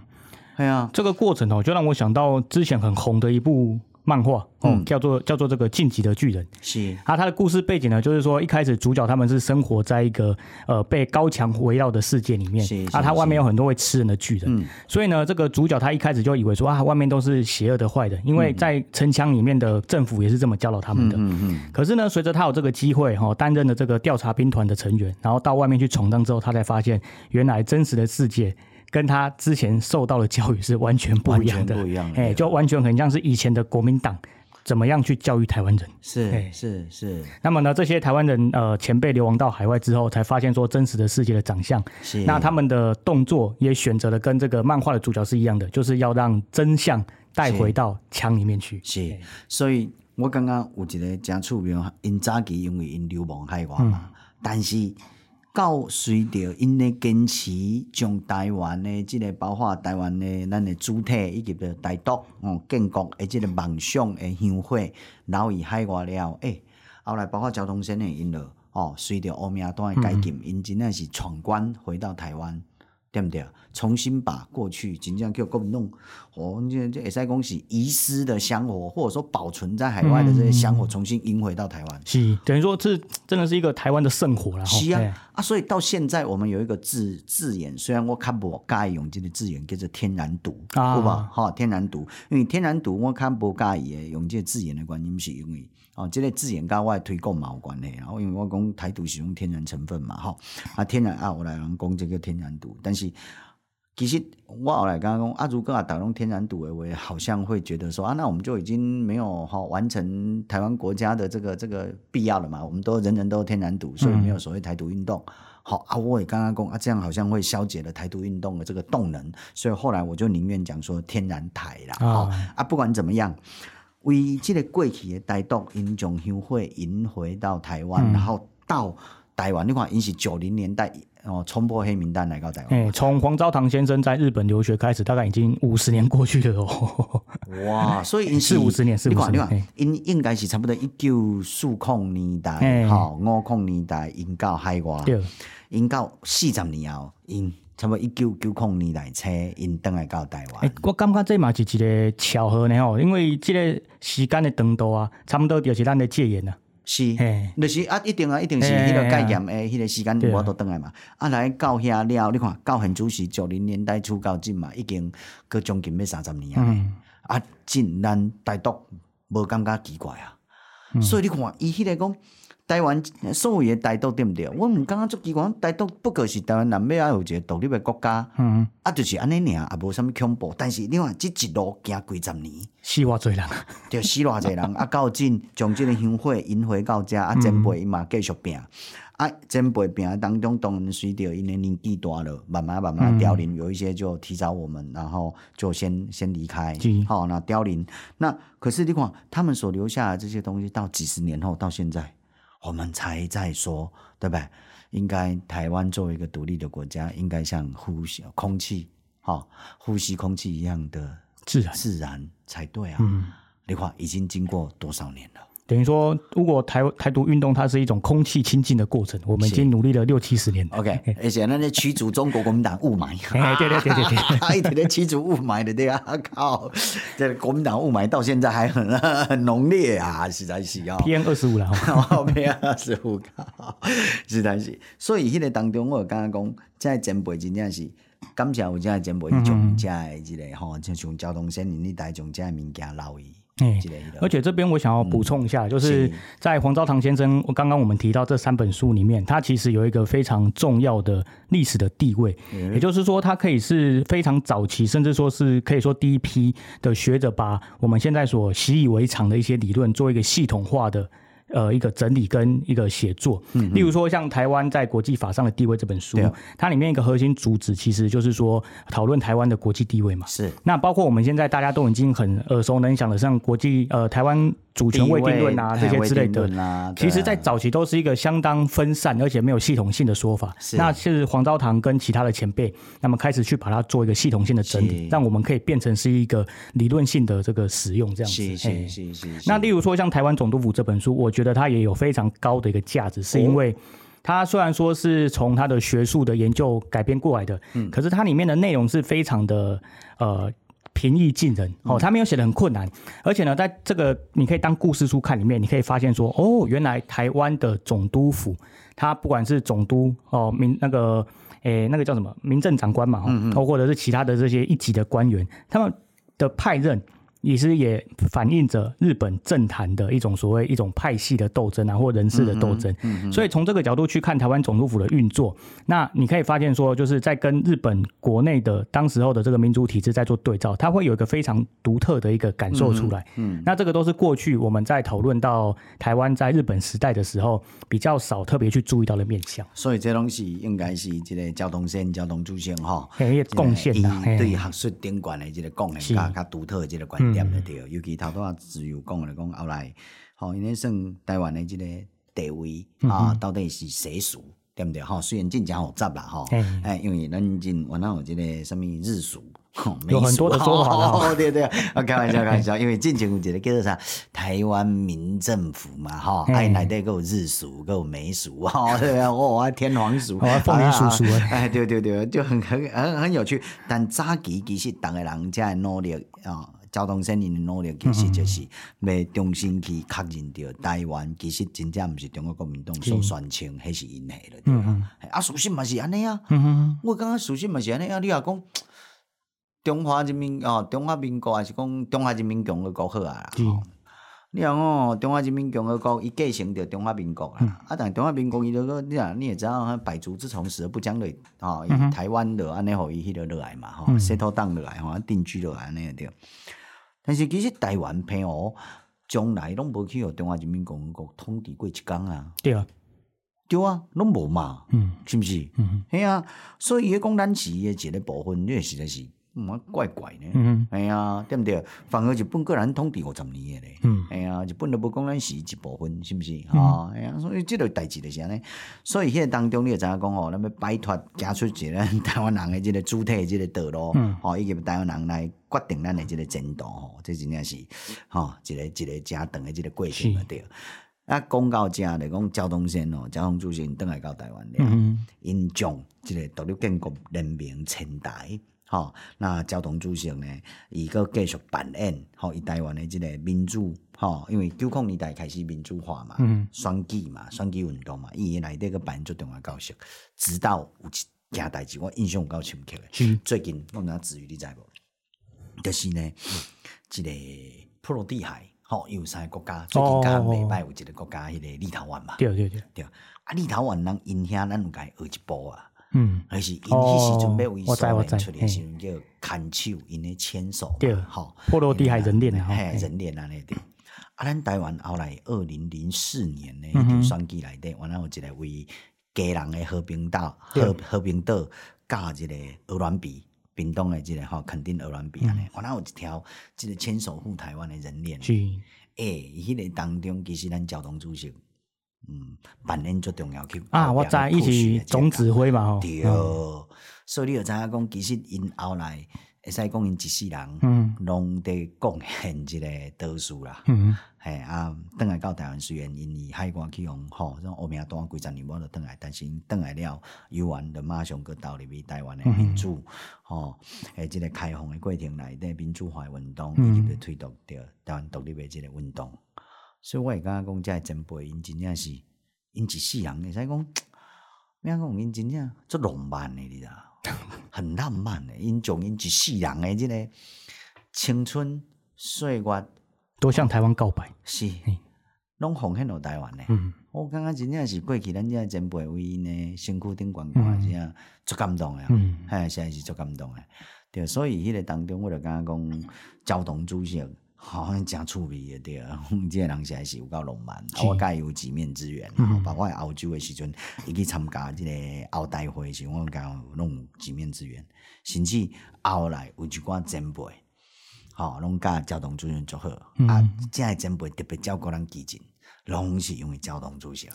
对啊，这个过程哦，就让我想到之前很红的一部。漫画哦、嗯，叫做叫做这个晋级的巨人。是啊，他的故事背景呢，就是说一开始主角他们是生活在一个呃被高墙围绕的世界里面，啊，他外面有很多会吃人的巨人，嗯，所以呢，这个主角他一开始就以为说啊，外面都是邪恶的坏的，因为在城墙里面的政府也是这么教导他们的。嗯嗯，嗯。可是呢，随着他有这个机会哈，担任了这个调查兵团的成员，然后到外面去闯荡之后，他才发现原来真实的世界。跟他之前受到的教育是完全不一样的，不一样的，哎，就完全很像是以前的国民党怎么样去教育台湾人，是是是。那么呢，这些台湾人呃前辈流亡到海外之后，才发现说真实的世界的长相，是。那他们的动作也选择了跟这个漫画的主角是一样的，就是要让真相带回到墙里面去。是，是。所以我刚刚有一个讲出名，因早期因为因流亡海外嘛，嗯、但是。到随着因咧坚持，将台湾的即个包括台湾的咱的主体以及着台独哦建国的即个梦想的香火留于海外了，诶、后来包括交通线的因了哦，随着欧米亚段的改进，因、真正是闯关回到台湾。对不对？重新把过去真正叫国民党，哦，这这会使讲是遗失的香火，或者说保存在海外的这些香火，重新迎回到台湾。是，等于说这真的是一个台湾的圣火了。是啊，啊，所以到现在我们有一个字字眼，虽然我看不介意用这个字眼，叫做天然毒，好吧？好，天然毒，因为天然毒我看不介意用这个字眼的原因是因为。哦，这个字眼跟我推广嘛有关系，然后因为我讲台独是用天然成分嘛，哈啊天然啊，我来讲这个天然独，但是其实我后来刚刚讲啊，如果啊打用天然独的话，好像会觉得说啊，那我们就已经没有哈完成台湾国家的这个这个必要了嘛，我们都人人都天然独，所以没有所谓台独运动。好、嗯、啊，我也刚刚讲啊，这样好像会消解了台独运动的这个动能，所以后来我就宁愿讲说天然台啦，啊，不管怎么样。为这个过去的台独，因将香火引回到台湾，嗯，然后到台湾，你看，因是九零年代哦，冲破黑名单来到台湾。哎，从黄昭堂先生在日本留学开始，大概已经五十年过去了哦。哇，所以因 四五十年，四五十年，因应该是差不多一九四零年代，好五零年代因到海外，因到四十年后因。差不多一九九零年代车因登来到台湾。欸，我感觉这嘛是一个巧合呢吼，因为这个时间的长度啊，差不多就是咱的戒严啊。是，就是啊，一定啊，一定是迄个戒严的迄个时间我都登来嘛。啊，来到遐了，你看到现主席九零年代初到今嘛，已经搁将近要三十年啊。嗯、啊，真咱台独无感觉奇怪啊。嗯、所以你看，伊迄个讲。台湾所谓的台独对不对？我唔感觉足奇怪，台独不过是台湾南边啊有一个独立的国家，嗯，啊就是安尼尔，也无啥物恐怖。但是你看，这一路行几十年，死偌济人，就死偌济人。啊，到今将这个香火引回到家，啊，前辈伊嘛继续拼，啊，前辈拼当中，当然随着因年年纪大了，慢慢慢慢凋零，有一些就提早我们，然后就先先离开，好，那凋零。那可是你看，他们所留下的这些东西，到几十年后，到现在。我们才在说，对不对？应该台湾作为一个独立的国家，应该像呼吸空气，哈，呼吸空气一样的自然自然才对啊。嗯，你看已经经过多少年了？等于说，如果台台独运动它是一种空气清净的过程，我们已经努力了六七十年。OK，而且那那驱逐中国国民党雾霾，对对对对对，他一直在驱逐雾霾的对啊，靠，这国民党雾霾到现在还很很浓烈啊，实在是啊 PM 二十五了，PM 二十五，实在是。所以迄个当中，我刚刚讲，在前辈真正是感谢有这前辈种这一个吼，就像交通线你带种这物件留意。哎、欸，而且这边我想要补充一下，嗯、就是。在黄昭堂先生，我刚刚我们提到这三本书里面，他其实有一个非常重要的历史的地位，嗯、也就是说，他可以是非常早期，甚至说是可以说第一批的学者，把我们现在所习以为常的一些理论做一个系统化的。呃，一个整理跟一个写作，嗯，例如说像台湾在国际法上的地位这本书，它里面一个核心主旨其实就是说讨论台湾的国际地位嘛。是。那包括我们现在大家都已经很耳熟能详的，像国际呃台湾。主权未定论啊，这些之类的，其实，在早期都是一个相当分散而且没有系统性的说法。是，那是黄昭堂跟其他的前辈，那么开始去把它做一个系统性的整理，让我们可以变成是一个理论性的这个使用这样子。是是是是。那例如说像《台湾总督府》这本书，我觉得它也有非常高的一个价值，是因为它虽然说是从它的学术的研究改编过来的，嗯，可是它里面的内容是非常的呃平易近人哦，他没有写的很困难，而且呢，在这个你可以当故事书看里面，你可以发现说，哦，原来台湾的总督府，他不管是总督哦，民那个诶那个叫什么民政长官嘛，嗯嗯，或者是其他的这些一级的官员，他们的派任。也是也反映着日本政坛的一种所谓一种派系的斗争啊，或人事的斗争。嗯嗯、所以从这个角度去看台湾总督府的运作，那你可以发现说，就是在跟日本国内的当时候的这个民主体制在做对照，它会有一个非常独特的一个感受出来。嗯，嗯那这个都是过去我们在讨论到台湾在日本时代的时候比较少特别去注意到的面向。所以这东西应该是这个交通线、交通主线哈，贡献的对学术顶管的这个贡献，加加独特的这个观。对，尤其头拄啊自由讲来讲，后来吼，因为算台湾的这个地位啊，到底是谁属，对不对？吼，虽然真正复杂啦，吼，哎，因为咱真原来有这个什么日属，有很多的说法，对对，我开玩笑，开玩笑，因为之前有一个叫做啥台湾民政府嘛，哈，哎，内底有日属，有美属，哈，对啊，我天皇属，凤梨叔叔，哎，对对对，就很很很很有趣。但早期其实逐个人在努力啊。交通线因的努力，其实就是要重新去确认掉台湾，其实真正毋是中国国民党所宣称，迄是因系了。嗯嗯。啊，事实嘛是安尼啊。我感觉事实嘛是安尼啊。你若讲中华人民哦，中华民国还是讲中华人民共和国好啊。嗯。你讲哦，中华人民共和国伊继承着中华民国啊。啊，但中华民国伊着个，你啊，你也知道，百足之虫，死而不僵的哦。台湾的安尼，互伊迄个落来嘛，吼，settle 土当落来，吼，定居落来安尼个对。但是其实台湾片哦，从来拢无去互中华人民共和国统治过一工啊。对啊，对啊，拢无嘛，嗯，是毋是？嗯，系啊，所以伊讲咱是伊诶一个部分，这实在是。嗯，怪怪呢。嗯嗯，系啊，对不对？反而日本个人统治五十年诶咧。嗯，系啊，日本都无讲咱是一部分，是毋是？哈，系啊，所以即个代志就是安尼。所以迄个当中，你会知影讲吼，咱要摆脱，行出一个 台湾人诶即个主体，即个道路。嗯，吼，以及台湾人来决定咱诶即个前途。吼，这真正是，吼，一个一个正长诶即个过程啊，对。啊，讲到遮来讲交通线哦，交通主线倒来到台湾了。嗯，因将即个独立建国人民前台。吼，那交通主席呢？伊个继续扮演吼，伊台湾的即个民主吼，因为九零年代开始民主化嘛，嗯，选举嘛，选举运动嘛，伊内底个扮演最重要角色。直到有一件代志，我印象有够深刻的。嗯、最近我们子瑜你知无？就是呢，即、嗯、个普罗的海吼，有三个国家，最近刚礼拜有一个国家，迄个立陶宛嘛，对对对对，啊，立陶宛人因遐咱有甲伊学一步啊。嗯，还是因迄时阵要为苏联出的时阵叫牵手，因咧牵手，对，好，波罗的海人链啊，嘿，人链啊，那点。啊，咱台湾后来二零零四年呢，选举内底，原来有一个为家人的和平岛，和和平岛加一个鹅卵鼻，屏东的这个吼，肯定鹅卵鼻安尼，原来有一条这个牵手护台湾的人链。是，诶，迄个当中其实咱交通主席。嗯，扮演最重要去啊！我知伊是总指挥嘛吼，对，嗯、所以你就知影讲，其实因后来会使讲因一世人，嗯，拢伫贡献一个得数啦，嗯，嘿啊，倒来到台湾虽然因以海关去用吼，种欧名单几十年无就倒来，但是因倒来了，游完就马上搁投入去台湾的民主，吼、嗯，诶，即个开放的过程内底民主化运动，以及推动着台湾独立的即个运动。所以我会感觉讲，遮前辈因真正是因一世人，会使讲，咩讲因真正足浪漫诶，你知道？很浪漫诶，因从因一世人诶，即个青春岁月都向台湾告白，是，拢奉献互台湾诶。嗯，我感觉真正是过去咱遮前辈为因诶身躯顶悬挂，真正足感动诶。嗯，嘿，实在是足感动诶。对，所以迄个当中，我就感觉讲，交通主席。好像真趣味的对啊，这个人实在是有够浪漫，是。我甲伊有几面之缘，嗯、包括澳洲的时阵，伊去参加即个澳大会的时，我甲伊拢有几面之缘，甚至后来有一寡前辈，吼，拢甲交通主任做好，嗯、啊，这个前辈特别照顾咱基进，拢是因为交通主席。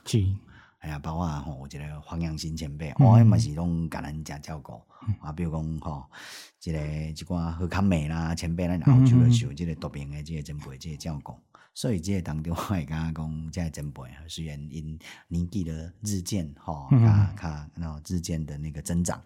哎呀，包括吼，我一个黄阳新前辈，我嘛是拢甲咱家照顾，啊，比如讲吼，即个一寡好康美啦前辈，咱澳洲的时候，即个毒病的即个前辈，即个照顾，所以这个当中我会感觉讲，这个前辈虽然因年纪的日渐吼，较较然后日渐的那个增长，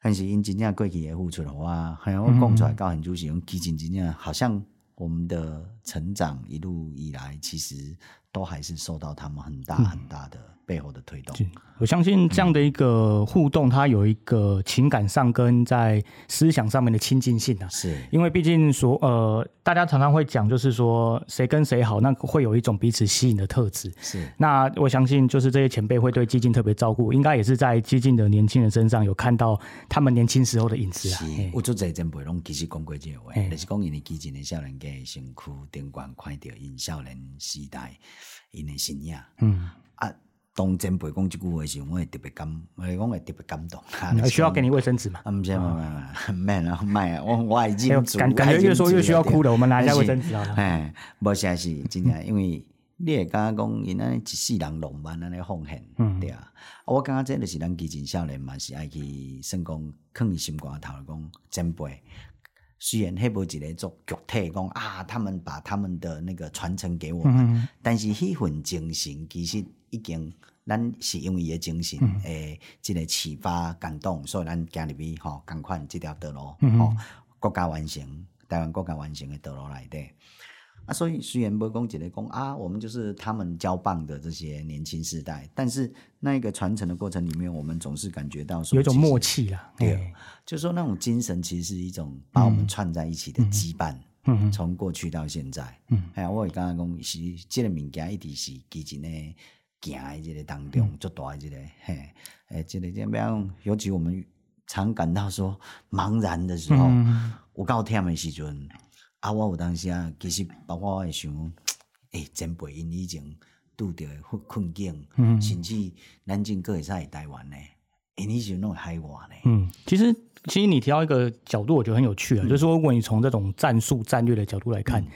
但是因真正过去的付出的话，还有我讲出来高很主席用基金真正好像我们的成长一路以来，其实都还是受到他们很大很大的。背后的推动，我相信这样的一个互动，它有一个情感上跟在思想上面的亲近性啊。是，因为毕竟说，呃，大家常常会讲，就是说谁跟谁好，那会有一种彼此吸引的特质。是，那我相信就是这些前辈会对基进特别照顾，应该也是在基进的年轻人身上有看到他们年轻时候的影子啊。是，我做这前辈拢其实讲过这个话，就是讲因为基进的少年家身躯顶悬看到因少年时代因的信仰。嗯啊。当前辈讲这句话的时候，我会特别感，我讲会特别感动。还需要给你卫生纸吗？唔使，唔唔唔，免 啦，免啊！我我已经感感觉越说越需要哭了。我们拿一下卫生纸好了。哎，无啥事，真的，因为你会感觉讲，因为一世人浪漫安尼奉献，嗯、对啊。我感觉这就是咱基进少年嘛，是爱去算讲，放喺心肝头讲前辈。虽然迄无一个做具体讲啊，他们把他们的那个传承给我们，嗯、但是迄份精神其实已经，咱是因为伊个精神诶，即、嗯、个启发感动，所以咱行入去吼，赶快这条道路吼、嗯，国家完成，台湾国家完成的道路内底。啊，所以虽然无讲一个讲啊，我们就是他们交棒的这些年轻世代，但是那个传承的过程里面，我们总是感觉到说有一种默契啦。对，就是说那种精神其实是一种把我们串在一起的羁绊。嗯，从过去到现在，嗯，哎呀，我刚刚讲是这个物件一直是基金的行的这个当中最大的这个嘿，哎，这个这样，尤其我们常感到说茫然的时候，有够忝的时阵。啊！我有当时啊，其实包括我会想，诶、欸，前辈因以前拄着困困境，嗯，甚至咱真阁会使台湾呢，因以前拢会害我呢。嗯，其实其实你提到一个角度，我觉得很有趣啊，嗯、就是说，如果你从这种战术战略的角度来看，嗯、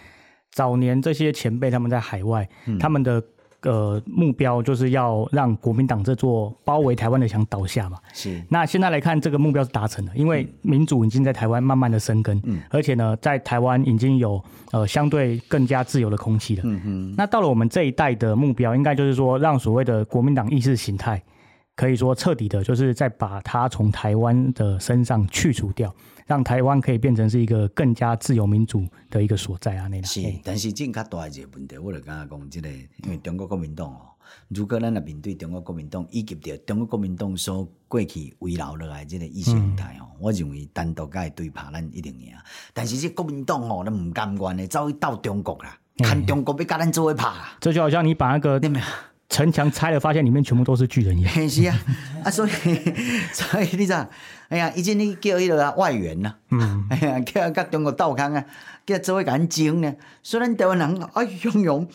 早年这些前辈他们在海外，嗯、他们的。呃，目标就是要让国民党这座包围台湾的墙倒下嘛。是。那现在来看，这个目标是达成了，因为民主已经在台湾慢慢的生根。嗯。而且呢，在台湾已经有呃相对更加自由的空气了。嗯嗯。那到了我们这一代的目标，应该就是说，让所谓的国民党意识形态，可以说彻底的，就是再把它从台湾的身上去除掉。让台湾可以变成是一个更加自由民主的一个所在啊，那是，但是真较大的一个问题，我就感觉讲，这个因为中国国民党哦，如果咱来面对中国国民党以及着中国国民党所过去遗留落来这个意识形态哦，我认为单独甲伊对拍，咱一定赢。但是这国民党哦，咱唔甘愿的走去斗中国啦，看中国要甲咱做伙拍。这就好像你把那个城墙拆了，发现里面全部都是巨人一样。是啊，啊，所以 所以你知道？哎呀，以前你叫迄个外援呐，嗯，哎呀，叫甲中国斗抗啊，叫做伙甲咱争呢。虽然台湾人哎汹涌，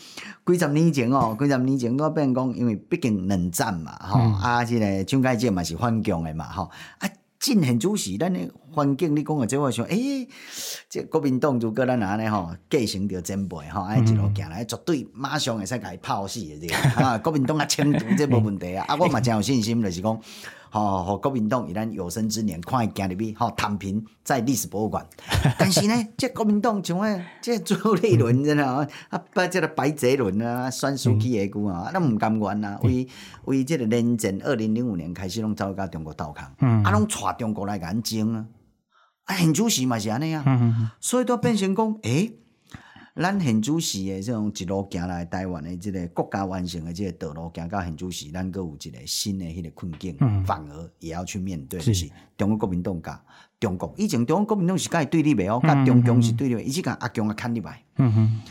几十年前哦，几十年前我变讲，因为毕竟冷战嘛，吼、嗯，啊，这个蒋介石嘛是反共的嘛，吼，啊，真现主时，咱的环境你讲的这话想，诶、欸，这国民党如果咱安尼吼，继承着前辈吼，哎，一路行来，绝对马上会使甲伊泡死的这个，啊，国民党啊，清除这无问题啊，啊，我嘛真有信心，就是讲。哦，和国民党以咱有生之年，看伊行入去，吼，躺平在历史博物馆。但是呢，这国民党像诶，这朱立伦，真啊，啊，把这个白泽伦啊，选书记的句啊，咱毋甘愿啊，为为这个连战，二零零五年开始拢走到中国斗抗，啊，拢带中国来甲咱争啊，啊，现主席嘛是安尼啊，所以都变成讲，诶、欸。咱现主席诶，这种一路行来台湾诶，这个国家完成诶，这个道路行到现主席，咱各有一个新诶迄个困境，嗯、反而也要去面对，是就是中国国民党甲中国以前中国国民党是甲伊对立袂哦，甲中共是对立，伊是甲阿强啊牵入来。嗯哼。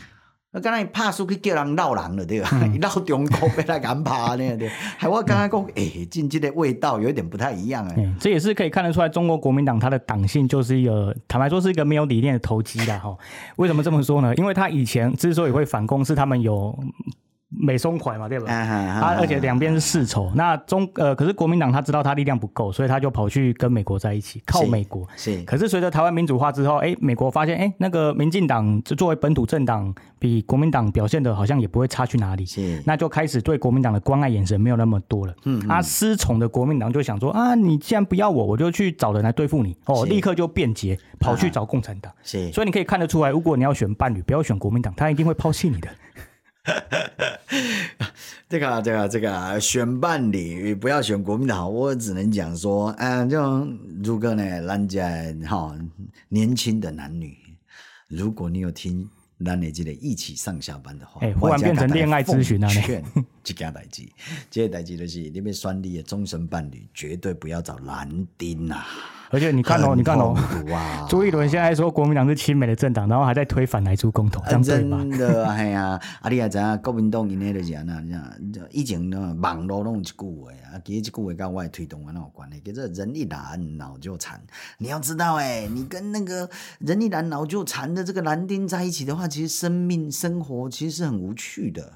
我刚才拍输去叫人闹人了，对吧？闹、嗯、中国被他敢拍呢，对。还我刚刚讲，哎、嗯，进去的味道有点不太一样哎、嗯。这也是可以看得出来，中国国民党它的党性就是一个，坦白说是一个没有理念的投机的哈。为什么这么说呢？因为他以前之所以会反攻，是他们有美松快嘛，对吧？啊而且两边是世仇。那中呃，可是国民党他知道他力量不够，所以他就跑去跟美国在一起，靠美国。是。可是随着台湾民主化之后，哎，美国发现，哎，那个民进党作为本土政党，比国民党表现的好像也不会差去哪里。是。那就开始对国民党的关爱眼神没有那么多了。嗯。啊，失宠的国民党就想说啊，你既然不要我，我就去找人来对付你。哦，立刻就变节，跑去找共产党。是。所以你可以看得出来，如果你要选伴侣，不要选国民党，他一定会抛弃你的。这个这个这个选伴侣不要选国民党，我只能讲说，嗯，就如果呢，人家哈年轻的男女，如果你有听那你记得一起上下班的话，哎，忽然变成恋爱咨询了呢。这件代志，这个代志就是你们选你的终身伴侣，绝对不要找男丁啊。而且你看哦，你看哦，哇！朱一伦现在说国民党是亲美的政党，然后还在推反来猪公投，这样对吗？真的，哎呀，啊，你也知影国民党因迄个是安怎，以前呢网络拢有一句话啊，其实这句话跟我的推动完有关系，叫做人一蓝脑就残。你要知道，哎，你跟那个人一蓝脑就残的这个男丁在一起的话，其实生命生活其实是很无趣的，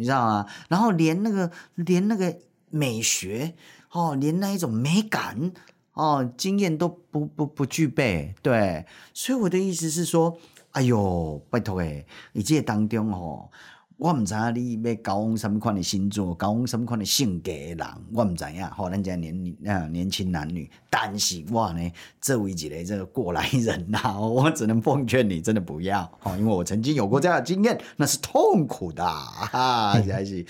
你知道吗？然后连那个连那个美学哦，连那一种美感。哦，经验都不不不具备，对，所以我的意思是说，哎呦，拜托哎，你这当中哦。我唔知影你要交往什么款的星座，交往什么款的性格的人，我唔知影。吼，咱家年啊年轻男女，但是我呢，作为一个这个过来人呐，我只能奉劝你，真的不要哦，因为我曾经有过这样的经验，那是痛苦的啊，还是。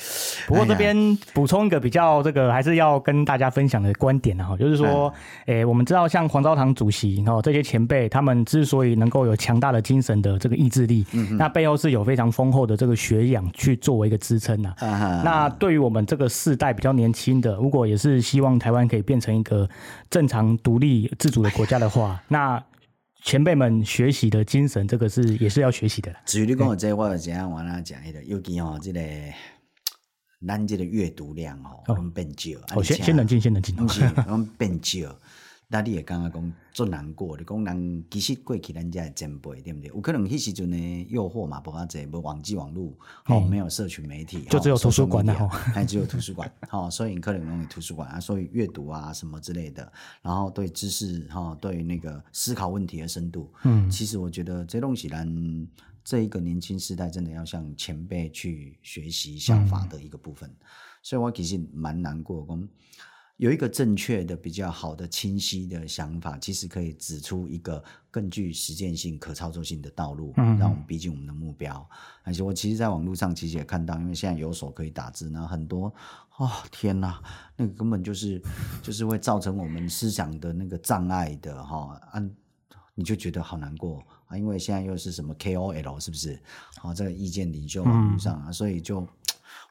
不过这边补充一个比较这个，还是要跟大家分享的观点哈，就是说，诶、我们知道像黄昭堂主席哦这些前辈，他们之所以能够有强大的精神的这个意志力，嗯，那背后是有非常丰厚的这个学养。去作为一个支撑呐、啊。Uh-huh. 那对于我们这个世代比较年轻的，如果也是希望台湾可以变成一个正常独立自主的国家的话，那前辈们学习的精神，这个是也是要学习的。至于你讲的这，我就这样往那讲一个，尤其哦，这个咱这个阅读量哦，我们变少。哦，先先冷静，先冷静。不是，我们变少。那你也刚刚讲做难过，你讲人其实过去人家的前辈，对不对？有可能迄时阵呢诱惑嘛，不阿济，无网际网络，哦，没有社群媒体，就只有图书馆的哈，还只有图书馆，哈，所以可能用图书馆啊，所以阅读啊什么之类的，然后对知识哈，对那个思考问题的深度，嗯，其实我觉得这东西咱这一个年轻时代真的要向前辈去学习效法的一个部分，嗯，所以我其实蛮难过讲。有一个正确的、比较好的、清晰的想法，其实可以指出一个更具实践性、可操作性的道路，嗯，让我们逼近我们的目标。而且我其实，在网络上其实也看到，因为现在有手可以打字，然后很多，哦，天哪，那个根本就是就是会造成我们思想的那个障碍的哈，啊，你就觉得好难过啊，因为现在又是什么 KOL 是不是？好，这个意见领袖网络上啊，所以就。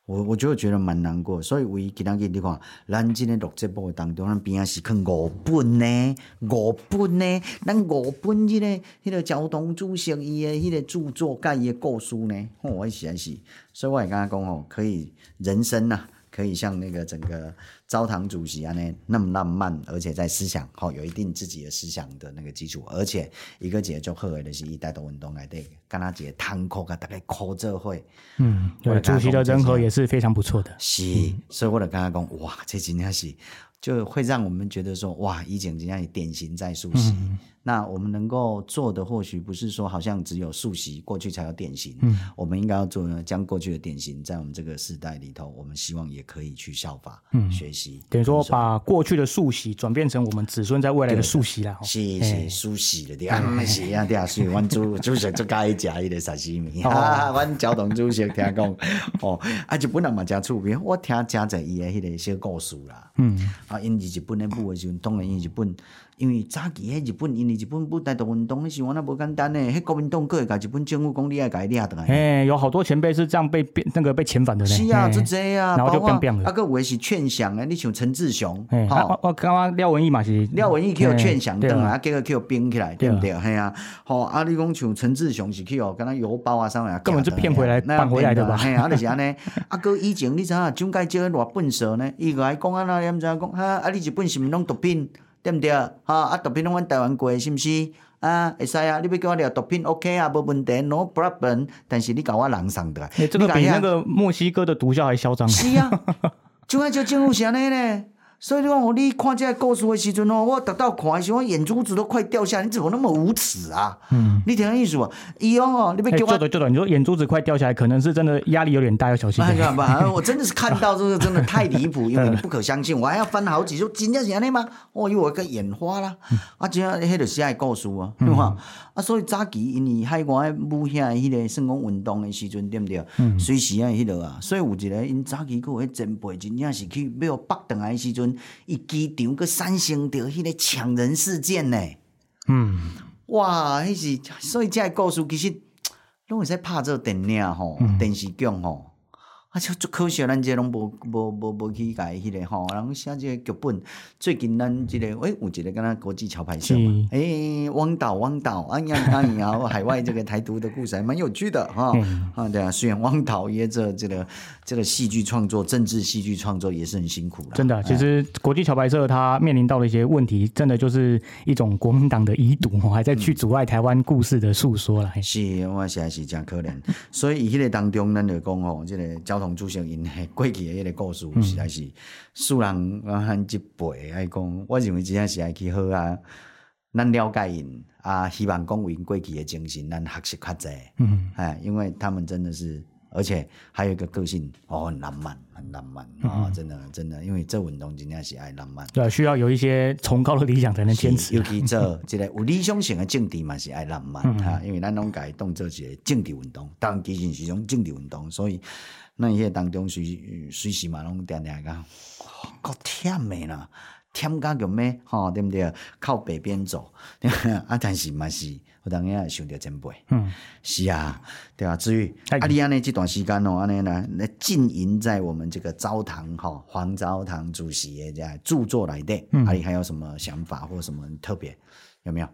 我我就觉得蛮难过，所以为其他个地方，咱今天录节目当中，咱边啊是看五本呢，五本呢，咱五本这个迄个交通主席伊的迄个著作，甲伊的故事呢，哦，我是安是，所以我也跟他讲哦，可以人生呐、啊。可以像那个整个昭堂主席啊，那那么浪漫，而且在思想好有一定自己的思想的那个基础，而且一个节就贺为的是一代的运动来对，跟他节堂口啊，大概考这会，嗯，对，主席的人和也是非常不错的，是，所以我就跟他讲，哇，这真的是就会让我们觉得说，哇，以前人家以典型在溯溪。嗯那我们能够做的，或许不是说好像只有溯溪过去才有典型。嗯，我们应该要做呢，将过去的典型在我们这个时代里头，我们希望也可以去效法、嗯、学习。等于说，把过去的溯溪转变成我们子孙在未来的溯溪了。是是溯溪的，对啊，是啊，对啊，所以阮主主席就介意食迄个沙西米。哈，阮交通主席听讲，哦，啊，日本人嘛真出名，我听真侪伊的迄个小故事啦。嗯，啊，因为日本咧舞的时阵，当然因日本。因为早期迄日本，因为日本不带动运动，迄时阵那无简单呢。迄国民党阁会甲日本政府讲，你爱甲伊掠倒来。哎，有好多前辈是这样被变那个被遣返的呢。是啊，就这啊，然后就变变了。啊，阁有诶是劝降诶，你像陈志雄，好，我刚刚廖文义嘛是廖文义去互劝降转来，啊，结果去互冰起来，对不对？嘿啊，好，啊，你讲像陈志雄是去互，敢若邮包啊啥物啊，根本就骗回来，办回来的吧？嘿啊，就是安尼。啊，阁以前你知影蒋介石偌笨手呢？伊个还讲啊，那你毋知影讲，哈，啊，你日本是毋是拢毒品？对不对？哈啊，毒品拢阮台湾过，是毋是？啊，会使啊！你要叫我聊毒品，OK 啊，无问题，no problem。但是你甲我人送的，哎，这个比那个墨西哥的毒枭还嚣张。是啊，就按就政府是安尼呢。所以你讲，你看这个故事的时阵哦，我直到看的时候，我眼珠子都快掉下来。你怎么那么无耻啊？嗯，你听下意思不？伊哦，你别给我。对对对，你说眼珠子快掉下来，可能是真的压力有点大，要小心。哎吧，我真的是看到这个真的太离谱，因为你不可相信，我还要翻好几说，真的是安尼吗？哦，因为我个眼花了。啊，真啊，迄个是爱故事啊，对吧？啊，所以早期因为海外武侠迄个算讲运动的时阵，对不对？嗯。随时啊，迄落啊，所以有一个因早期佫有迄前辈，真正是去要北顿来时阵，伊机。场个三星着迄个抢人事件呢？嗯，哇，迄是所以这个故事其实拢会使拍做电影吼，电视剧吼。啊，就足可惜，咱这拢无无无无去改迄个吼，然后写这个剧本。最近咱这个，诶、欸，有一个敢若国际桥牌社嘛，诶、欸，汪导汪导，哎呀哎呀，海外这个台独的故事还蛮有趣的哈。啊，对啊，虽然汪导也这这个这个戏剧创作、政治戏剧创作也是很辛苦的。真的，其实国际桥牌社他面临到的一些问题，真的就是一种国民党的遗毒，还在去阻碍台湾故事的诉说了。是，我实在是真可怜。所以伊迄个当中，咱就讲吼，这个交通主席因过去的迄个故事，实在是使人啊很一辈爱讲。我认为真正是爱去好啊，咱了解因啊，希望讲因过去的精神，咱学习较济。嗯，哎，因为他们真的是，而且还有一个个性哦，很浪漫，很浪漫啊、哦，真的真的，因为做运动真正是爱浪漫。对，需要有一些崇高的理想才能坚持。尤其做这个有理想型的政治嘛，是爱浪漫哈，因为咱拢改当做一个政治运动，当然其实是一种政治运动，所以。那伊个当中随随时嘛，拢定定讲，够忝诶啦，忝甲叫咩？吼，对毋对？靠北边走，啊，但是嘛是，有当然也想着前辈，嗯，是啊，对啊。至于啊，你安尼这段时间哦，安尼呢，来浸淫在我们这个昭堂哈，黄昭堂主席的这著作来的，嗯，啊，你还有什么想法或什么特别？有没有？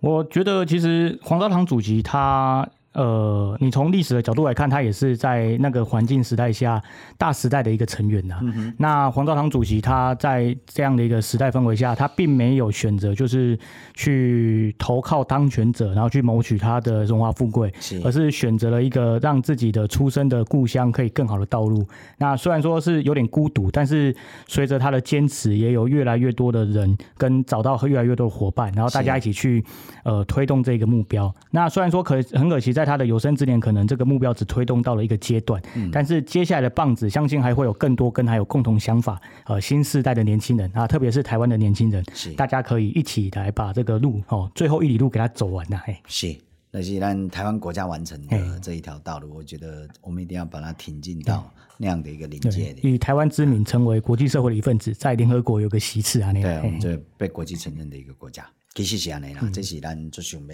我觉得其实黄昭堂主席他。呃，你从历史的角度来看，他也是在那个环境时代下大时代的一个成员呐、啊。嗯、那黄昭堂主席他在这样的一个时代氛围下，他并没有选择就是去投靠当权者，然后去谋取他的荣华富贵，是而是选择了一个让自己的出生的故乡可以更好的道路。那虽然说是有点孤独，但是随着他的坚持，也有越来越多的人跟找到越来越多的伙伴，然后大家一起去呃推动这个目标。那虽然说可很可惜在他的有生之年，可能这个目标只推动到了一个阶段，嗯，但是接下来的棒子，相信还会有更多跟他有共同想法，呃，新时代的年轻人啊，特别是台湾的年轻人，是。大家可以一起来把这个路哦，最后一里路给他走完呐，哎，是，那是让台湾国家完成的这一条道路，我觉得我们一定要把它挺进到那样的一个临界点，以台湾之名成为国际社会的一份子，在联合国有个席次啊，那样，对，我们这被国际承认的一个国家。其实是安尼啦，这是咱最想要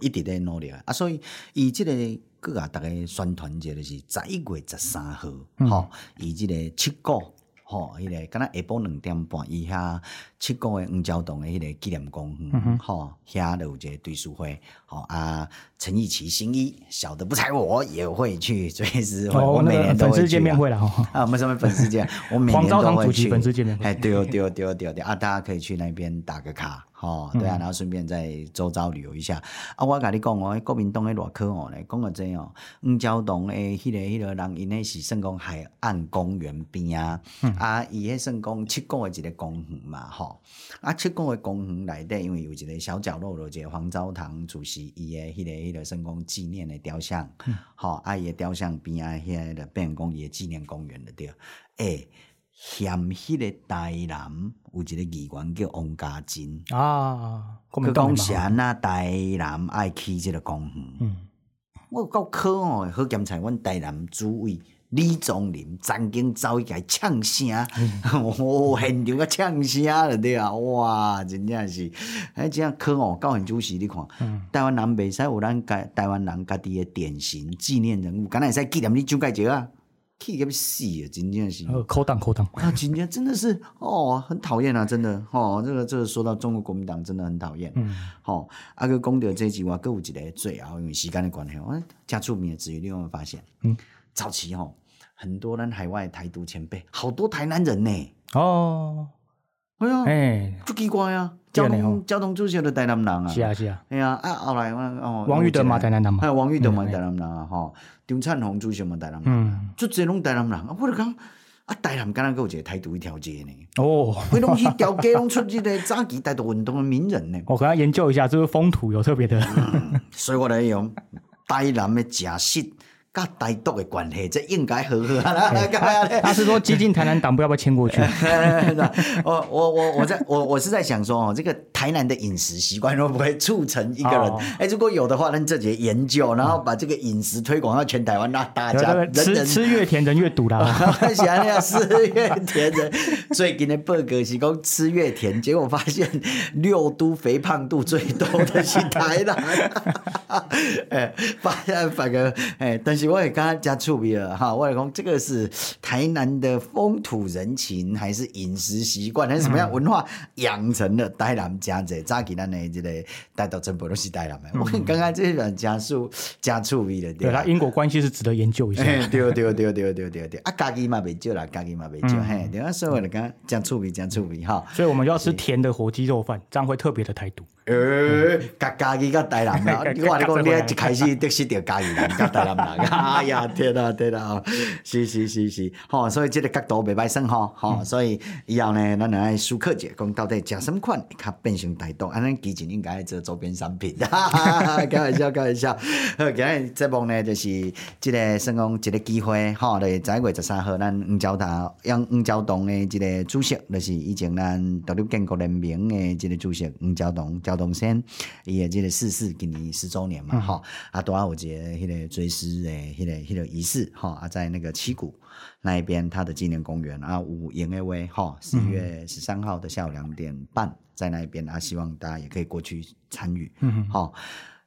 一直在努力啊！所以以这个阁啊，大家宣传者就是十一月十三号，吼，以这个七股，吼，迄个敢若下晡两点半以下，七股的黄焦洞的迄个纪念公园，吼，遐有一个对书会，吼啊，陈奕奇新衣，小的不才我也会去，随时我每年都会去。粉丝见面会了哈，啊，我们什么粉丝见？我每年都会去。粉丝见面会，哎，对哦，对哦，对哦，对哦，啊，大家可以去那边打个卡。哦，对啊，然后顺便在周遭旅游一下。啊，我甲你讲哦，国民党诶偌可哦咧，讲个真哦，黄焦洞诶，迄个迄个人因诶是算讲海岸公园边啊，啊，伊迄算讲七股诶一个公园嘛，吼，啊，七股诶公园内底，因为有一个小角落，有一个黄昭堂主席伊诶迄个迄个算讲纪念诶雕像，吼，啊，伊诶雕像边啊，迄个变讲伊诶纪念公园了对，诶。嫌迄个台南有一个议员叫王家珍啊，佢讲是安那台南爱去即个公园，嗯，我够可恶，好检查阮台南主委李宗霖曾经走去甲伊呛声，嗯、哦，现场个呛声了对啊，哇，真正是，哎，这样可恶，高很主席你看，嗯、台湾人袂使有咱家台湾人家己的典型纪念人物，敢若会使纪念你蒋介石啊？气个要死啊！真正是，扣档扣档啊！今天真的是哦，很讨厌啊！真的哦，这个这个说到中国国民党真的很讨厌。嗯，好、哦，阿哥讲到这句话，各有一个最后因为时间的关系，我加出名的词语，你有没有发现？嗯，早期哦，很多人海外台独前辈，好多台南人呢。哦，哎呀，哎，足奇怪啊！交通交通主席都台南人啊，是啊是啊，哎呀啊后来哦，王玉德嘛台南人嘛，哎王玉德嘛台南人啊吼，张灿宏主席嘛台南人，足侪拢台南人，我就讲啊台南敢若阁有一个台独一条街呢，哦，规拢去条街拢出这个早期台独运动的名人呢，我可能研究一下，这个风土有特别的，所以我来用 台南的假释。跟台独的关系，这应该很好啦。他是说，激进台南党部要不要迁过去？我我我我在我我是在想说哦，这个台南的饮食习惯会不会促成一个人？哎，如果有的话，那这节研究，然后把这个饮食推广到全台湾，那大家吃吃越甜人越堵啦。想想吃越甜人，最近的报告是讲吃越甜，结果发现六都肥胖度最多的是台南。哎，发现反而哎，但是。我也刚刚加醋鼻了哈，我老公这个是台南的风土人情，还是饮食习惯，还是什么样、文化养成的台南家子？扎给咱的这个带到真不都是台南的？我刚刚这一段讲述加醋鼻的，对啦，因果关系是值得研究一下。对对对对对对对，啊，家己嘛未救了，家己嘛未救，嘿、嗯，等下说我的刚讲醋鼻讲醋鼻哈。所以我们要吃甜的火鸡肉饭，这样会特别的台独。呃，家家己甲台南啦，我话你讲，你一开始得是着家己人甲台南人。哎呀，天啊，天啊，是是是是，吼，所以即个角度袂歹算吼，吼，所以以后呢，咱来思考者讲到底食什么款，较变成台独，安尼基金应该做周边商品，哈哈哈，开玩笑，开玩笑。好，今日节目呢，就是即个算讲一个机会，吼，来十一月十三号，咱黄桥头杨黄桥洞的这个主席，就是以前咱独立建国人民的这个主席黄桥洞桥洞先，伊个这个逝世今年十周年嘛，吼、嗯，啊，多啊有一个迄个追思诶，迄个迄个仪式，吼，啊，在那个七股那一边，他的纪念公园啊，五营业会，吼，十一月十三号的下午两点半，在那一边啊，希望大家也可以过去参与，嗯，好，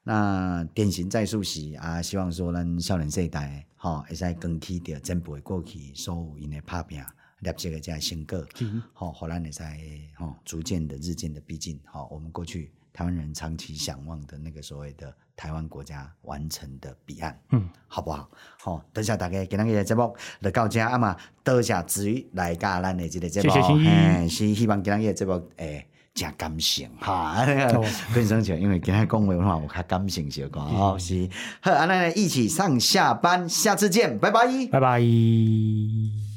那典型在述时啊，希望说咱少年世代，吼，会使更替着前辈过去所有因的拍拼。了解个这样性格，好，后来你在吼逐渐的、日渐的逼近，好，我们过去台湾人长期向往的那个所谓的台湾国家完成的彼岸，嗯，好不好？好，等下大家今日的节目就到这啊嘛，多谢子瑜来加咱的这个节目，谢谢嗯，是希望今日的节目诶，加、欸、感性哈，分享起来，因为今天讲话的话，我较感性些讲，好是，好，咱来一起上下班，下次见，拜拜，拜拜。